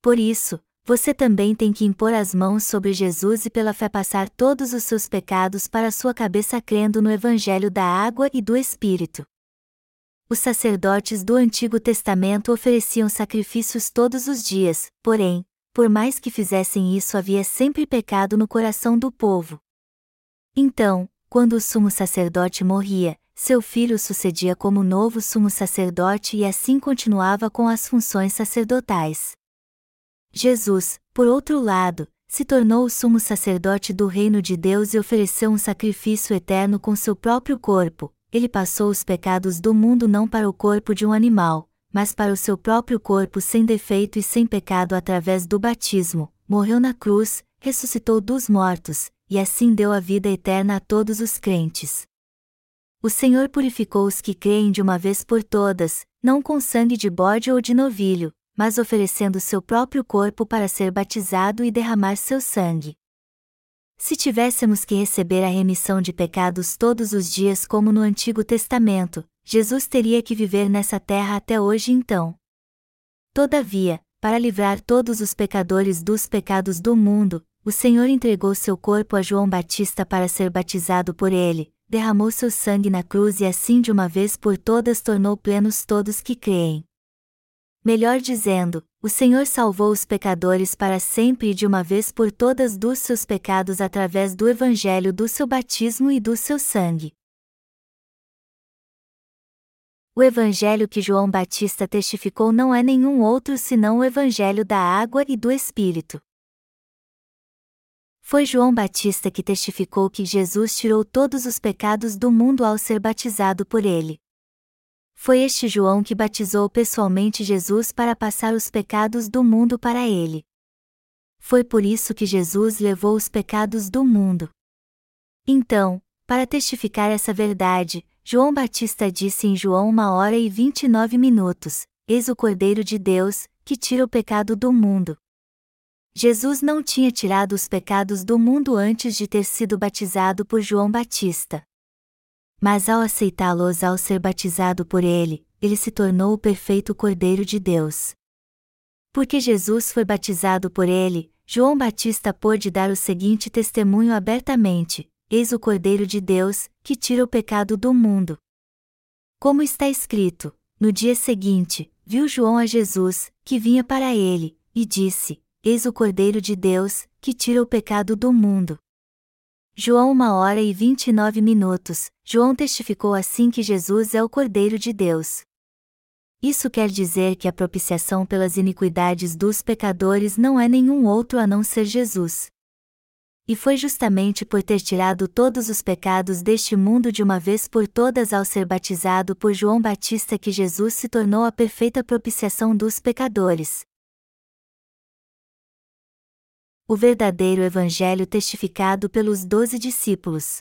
Por isso, você também tem que impor as mãos sobre Jesus e pela fé passar todos os seus pecados para sua cabeça crendo no Evangelho da água e do Espírito. Os sacerdotes do Antigo Testamento ofereciam sacrifícios todos os dias, porém, por mais que fizessem isso havia sempre pecado no coração do povo. Então, quando o sumo sacerdote morria, seu filho sucedia como novo sumo sacerdote e assim continuava com as funções sacerdotais. Jesus, por outro lado, se tornou o sumo sacerdote do reino de Deus e ofereceu um sacrifício eterno com seu próprio corpo. Ele passou os pecados do mundo não para o corpo de um animal, mas para o seu próprio corpo sem defeito e sem pecado através do batismo, morreu na cruz, ressuscitou dos mortos, e assim deu a vida eterna a todos os crentes. O Senhor purificou os que creem de uma vez por todas, não com sangue de bode ou de novilho, mas oferecendo seu próprio corpo para ser batizado e derramar seu sangue. Se tivéssemos que receber a remissão de pecados todos os dias como no Antigo Testamento, Jesus teria que viver nessa terra até hoje então. Todavia, para livrar todos os pecadores dos pecados do mundo, o Senhor entregou seu corpo a João Batista para ser batizado por ele, derramou seu sangue na cruz e assim de uma vez por todas tornou plenos todos que creem. Melhor dizendo, o Senhor salvou os pecadores para sempre e de uma vez por todas dos seus pecados através do evangelho do seu batismo e do seu sangue. O evangelho que João Batista testificou não é nenhum outro senão o evangelho da água e do Espírito. Foi João Batista que testificou que Jesus tirou todos os pecados do mundo ao ser batizado por ele. Foi este João que batizou pessoalmente Jesus para passar os pecados do mundo para ele. Foi por isso que Jesus levou os pecados do mundo. Então, para testificar essa verdade, João Batista disse em João uma hora e vinte e nove minutos: Eis o Cordeiro de Deus, que tira o pecado do mundo. Jesus não tinha tirado os pecados do mundo antes de ter sido batizado por João Batista. Mas ao aceitá-los ao ser batizado por ele, ele se tornou o perfeito Cordeiro de Deus. Porque Jesus foi batizado por ele, João Batista pôde dar o seguinte testemunho abertamente: Eis o Cordeiro de Deus, que tira o pecado do mundo. Como está escrito, no dia seguinte, viu João a Jesus, que vinha para ele, e disse: Eis o Cordeiro de Deus, que tira o pecado do mundo. João 1 hora e 29 minutos, João testificou assim que Jesus é o Cordeiro de Deus. Isso quer dizer que a propiciação pelas iniquidades dos pecadores não é nenhum outro a não ser Jesus. E foi justamente por ter tirado todos os pecados deste mundo de uma vez por todas ao ser batizado por João Batista que Jesus se tornou a perfeita propiciação dos pecadores. O verdadeiro Evangelho testificado pelos doze discípulos.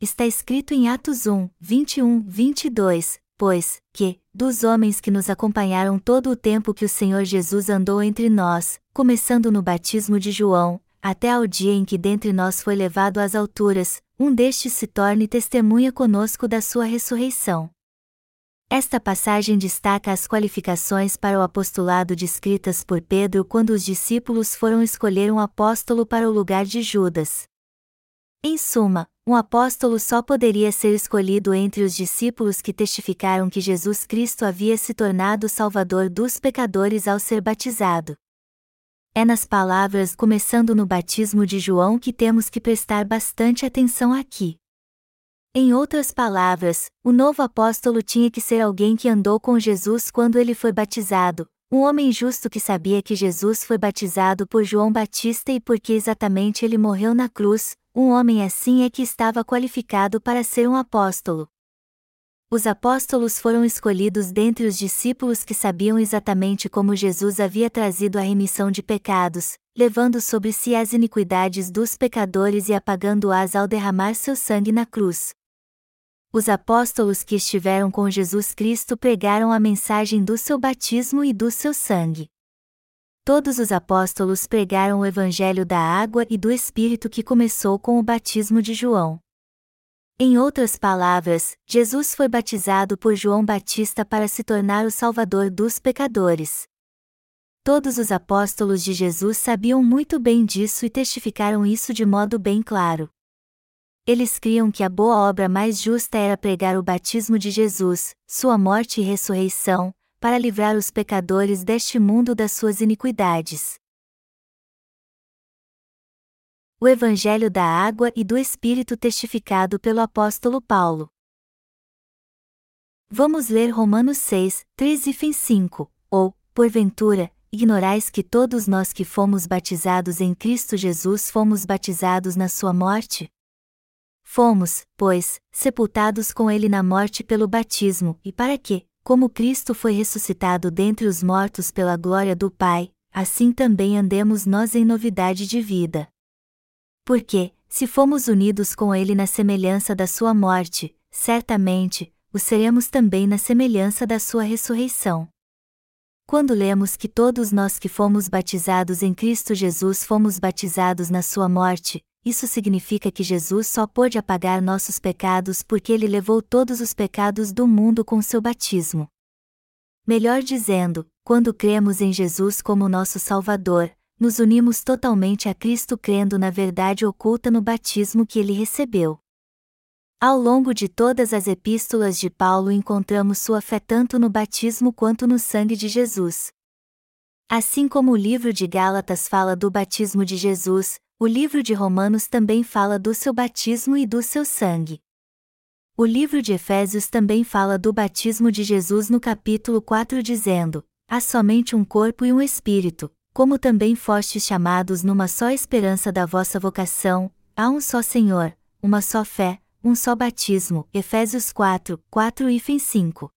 Está escrito em Atos 1, 21, 22, pois, que, dos homens que nos acompanharam todo o tempo que o Senhor Jesus andou entre nós, começando no batismo de João, até ao dia em que dentre nós foi levado às alturas, um destes se torne testemunha conosco da sua ressurreição. Esta passagem destaca as qualificações para o apostolado descritas por Pedro quando os discípulos foram escolher um apóstolo para o lugar de Judas. Em suma, um apóstolo só poderia ser escolhido entre os discípulos que testificaram que Jesus Cristo havia se tornado Salvador dos pecadores ao ser batizado. É nas palavras começando no batismo de João que temos que prestar bastante atenção aqui. Em outras palavras, o novo apóstolo tinha que ser alguém que andou com Jesus quando ele foi batizado, um homem justo que sabia que Jesus foi batizado por João Batista e porque exatamente ele morreu na cruz, um homem assim é que estava qualificado para ser um apóstolo. Os apóstolos foram escolhidos dentre os discípulos que sabiam exatamente como Jesus havia trazido a remissão de pecados, levando sobre si as iniquidades dos pecadores e apagando-as ao derramar seu sangue na cruz. Os apóstolos que estiveram com Jesus Cristo pregaram a mensagem do seu batismo e do seu sangue. Todos os apóstolos pregaram o evangelho da água e do Espírito que começou com o batismo de João. Em outras palavras, Jesus foi batizado por João Batista para se tornar o Salvador dos pecadores. Todos os apóstolos de Jesus sabiam muito bem disso e testificaram isso de modo bem claro. Eles criam que a boa obra mais justa era pregar o batismo de Jesus, sua morte e ressurreição, para livrar os pecadores deste mundo das suas iniquidades. O Evangelho da Água e do Espírito testificado pelo apóstolo Paulo. Vamos ler Romanos 6, 3 e 5, ou, porventura, ignorais que todos nós que fomos batizados em Cristo Jesus fomos batizados na sua morte? Fomos, pois, sepultados com ele na morte pelo batismo, e para que, como Cristo foi ressuscitado dentre os mortos pela glória do Pai, assim também andemos nós em novidade de vida. Porque, se fomos unidos com Ele na semelhança da Sua morte, certamente, o seremos também na semelhança da Sua ressurreição. Quando lemos que todos nós que fomos batizados em Cristo Jesus fomos batizados na Sua morte, isso significa que Jesus só pôde apagar nossos pecados porque ele levou todos os pecados do mundo com seu batismo. Melhor dizendo, quando cremos em Jesus como nosso Salvador, nos unimos totalmente a Cristo crendo na verdade oculta no batismo que ele recebeu. Ao longo de todas as epístolas de Paulo encontramos sua fé tanto no batismo quanto no sangue de Jesus. Assim como o livro de Gálatas fala do batismo de Jesus, o livro de Romanos também fala do seu batismo e do seu sangue. O livro de Efésios também fala do batismo de Jesus no capítulo 4, dizendo: Há somente um corpo e um espírito, como também fostes chamados numa só esperança da vossa vocação, há um só Senhor, uma só fé, um só batismo. Efésios 4, 4 e 5.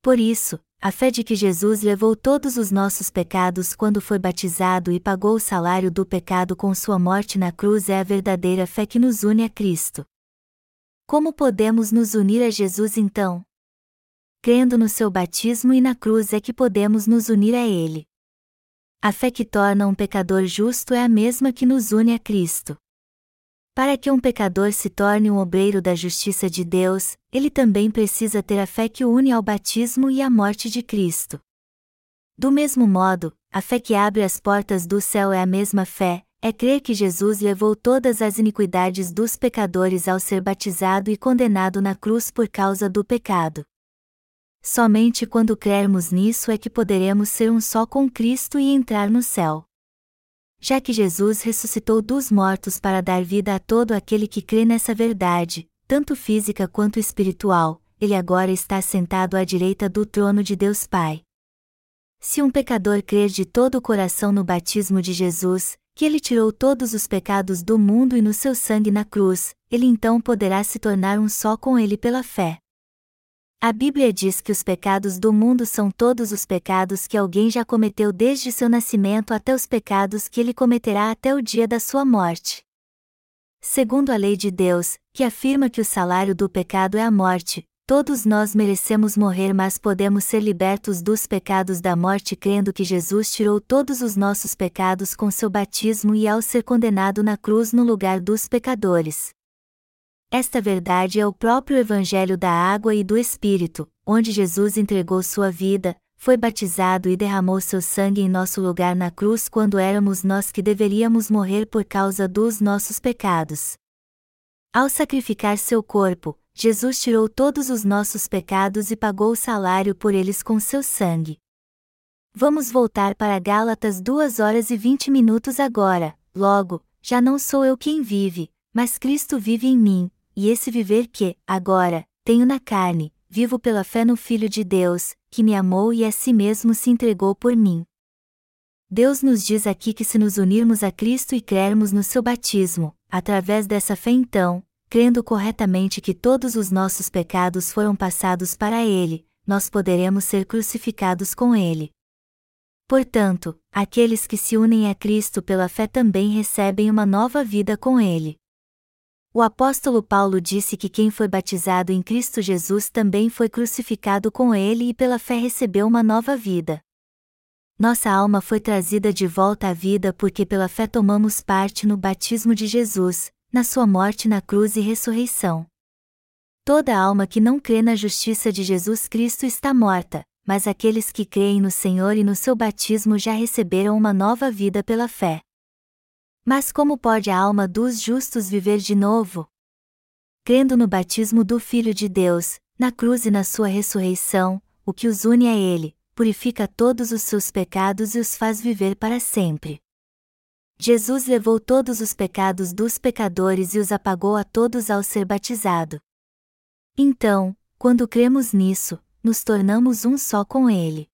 Por isso, a fé de que Jesus levou todos os nossos pecados quando foi batizado e pagou o salário do pecado com sua morte na cruz é a verdadeira fé que nos une a Cristo. Como podemos nos unir a Jesus então? Crendo no seu batismo e na cruz é que podemos nos unir a Ele. A fé que torna um pecador justo é a mesma que nos une a Cristo. Para que um pecador se torne um obreiro da justiça de Deus, ele também precisa ter a fé que o une ao batismo e à morte de Cristo. Do mesmo modo, a fé que abre as portas do céu é a mesma fé, é crer que Jesus levou todas as iniquidades dos pecadores ao ser batizado e condenado na cruz por causa do pecado. Somente quando crermos nisso é que poderemos ser um só com Cristo e entrar no céu já que Jesus ressuscitou dos mortos para dar vida a todo aquele que crê nessa verdade, tanto física quanto espiritual, ele agora está sentado à direita do trono de Deus Pai. Se um pecador crer de todo o coração no batismo de Jesus, que ele tirou todos os pecados do mundo e no seu sangue na cruz, ele então poderá se tornar um só com ele pela fé. A Bíblia diz que os pecados do mundo são todos os pecados que alguém já cometeu desde seu nascimento até os pecados que ele cometerá até o dia da sua morte. Segundo a lei de Deus, que afirma que o salário do pecado é a morte, todos nós merecemos morrer, mas podemos ser libertos dos pecados da morte crendo que Jesus tirou todos os nossos pecados com seu batismo e ao ser condenado na cruz no lugar dos pecadores. Esta verdade é o próprio Evangelho da Água e do Espírito, onde Jesus entregou sua vida, foi batizado e derramou seu sangue em nosso lugar na cruz quando éramos nós que deveríamos morrer por causa dos nossos pecados. Ao sacrificar seu corpo, Jesus tirou todos os nossos pecados e pagou o salário por eles com seu sangue. Vamos voltar para Gálatas 2 horas e 20 minutos agora. Logo, já não sou eu quem vive, mas Cristo vive em mim, e esse viver que, agora, tenho na carne, vivo pela fé no Filho de Deus, que me amou e a si mesmo se entregou por mim. Deus nos diz aqui que se nos unirmos a Cristo e crermos no seu batismo, através dessa fé então, crendo corretamente que todos os nossos pecados foram passados para Ele, nós poderemos ser crucificados com Ele. Portanto, aqueles que se unem a Cristo pela fé também recebem uma nova vida com Ele. O apóstolo Paulo disse que quem foi batizado em Cristo Jesus também foi crucificado com ele e pela fé recebeu uma nova vida. Nossa alma foi trazida de volta à vida porque pela fé tomamos parte no batismo de Jesus, na sua morte na cruz e ressurreição. Toda alma que não crê na justiça de Jesus Cristo está morta, mas aqueles que creem no Senhor e no seu batismo já receberam uma nova vida pela fé. Mas como pode a alma dos justos viver de novo? Crendo no batismo do Filho de Deus, na cruz e na sua ressurreição, o que os une a Ele, purifica todos os seus pecados e os faz viver para sempre. Jesus levou todos os pecados dos pecadores e os apagou a todos ao ser batizado. Então, quando cremos nisso, nos tornamos um só com Ele.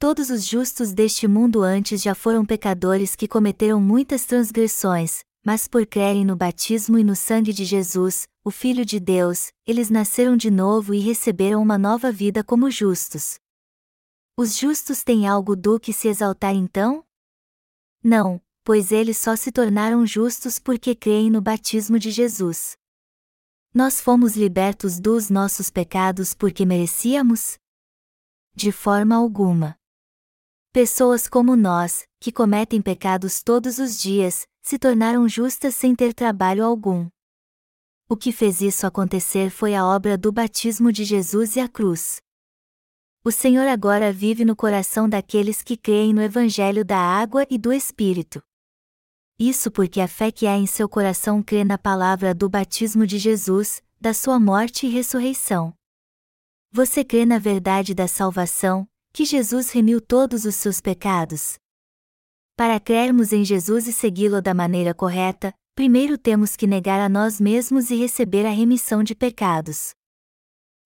Todos os justos deste mundo antes já foram pecadores que cometeram muitas transgressões, mas por crerem no batismo e no sangue de Jesus, o Filho de Deus, eles nasceram de novo e receberam uma nova vida como justos. Os justos têm algo do que se exaltar então? Não, pois eles só se tornaram justos porque creem no batismo de Jesus. Nós fomos libertos dos nossos pecados porque merecíamos? De forma alguma. Pessoas como nós, que cometem pecados todos os dias, se tornaram justas sem ter trabalho algum. O que fez isso acontecer foi a obra do batismo de Jesus e a cruz. O Senhor agora vive no coração daqueles que creem no Evangelho da água e do Espírito. Isso porque a fé que há em seu coração crê na palavra do batismo de Jesus, da sua morte e ressurreição. Você crê na verdade da salvação, que Jesus remiu todos os seus pecados? Para crermos em Jesus e segui-lo da maneira correta, primeiro temos que negar a nós mesmos e receber a remissão de pecados.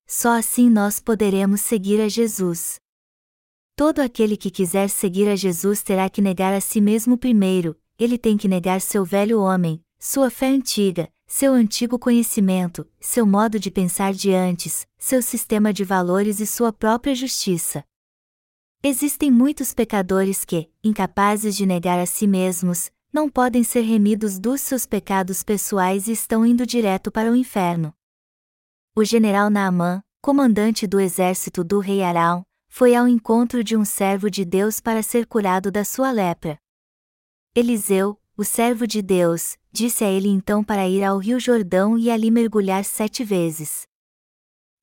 Só assim nós poderemos seguir a Jesus. Todo aquele que quiser seguir a Jesus terá que negar a si mesmo primeiro, ele tem que negar seu velho homem, sua fé antiga, seu antigo conhecimento, seu modo de pensar de antes, seu sistema de valores e sua própria justiça. Existem muitos pecadores que, incapazes de negar a si mesmos, não podem ser remidos dos seus pecados pessoais e estão indo direto para o inferno. O general Naamã, comandante do exército do rei Arão, foi ao encontro de um servo de Deus para ser curado da sua lepra. Eliseu, o servo de Deus, disse a ele então para ir ao rio Jordão e ali mergulhar sete vezes.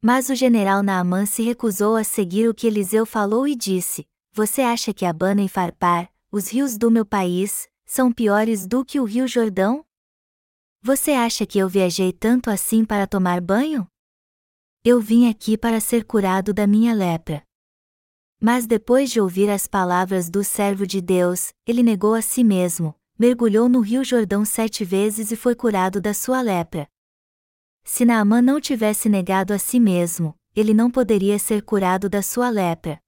Mas o general Naamã se recusou a seguir o que Eliseu falou e disse: Você acha que Abana e Farpar, os rios do meu país, são piores do que o rio Jordão? Você acha que eu viajei tanto assim para tomar banho? Eu vim aqui para ser curado da minha lepra. Mas depois de ouvir as palavras do servo de Deus, ele negou a si mesmo, mergulhou no rio Jordão sete vezes e foi curado da sua lepra. Se Naamã não tivesse negado a si mesmo, ele não poderia ser curado da sua lepra.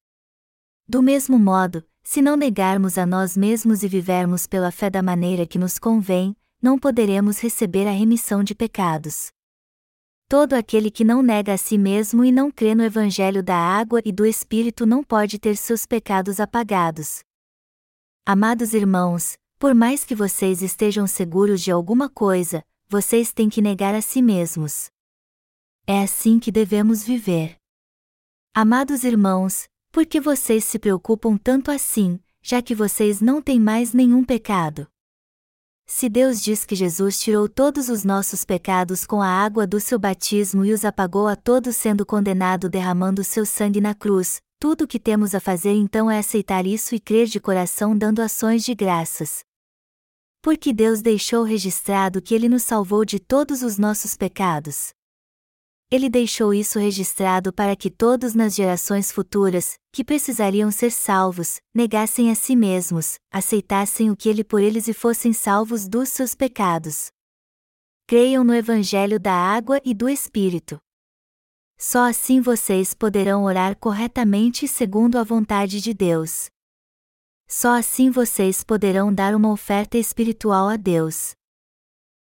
Do mesmo modo, se não negarmos a nós mesmos e vivermos pela fé da maneira que nos convém, não poderemos receber a remissão de pecados. Todo aquele que não nega a si mesmo e não crê no Evangelho da água e do Espírito não pode ter seus pecados apagados. Amados irmãos, por mais que vocês estejam seguros de alguma coisa, vocês têm que negar a si mesmos. É assim que devemos viver. Amados irmãos, por que vocês se preocupam tanto assim, já que vocês não têm mais nenhum pecado? Se Deus diz que Jesus tirou todos os nossos pecados com a água do seu batismo e os apagou a todos sendo condenado derramando seu sangue na cruz, tudo o que temos a fazer então é aceitar isso e crer de coração dando ações de graças. Porque Deus deixou registrado que Ele nos salvou de todos os nossos pecados. Ele deixou isso registrado para que todos nas gerações futuras, que precisariam ser salvos, negassem a si mesmos, aceitassem o que Ele por eles e fossem salvos dos seus pecados. Creiam no Evangelho da água e do Espírito. Só assim vocês poderão orar corretamente segundo a vontade de Deus. Só assim vocês poderão dar uma oferta espiritual a Deus.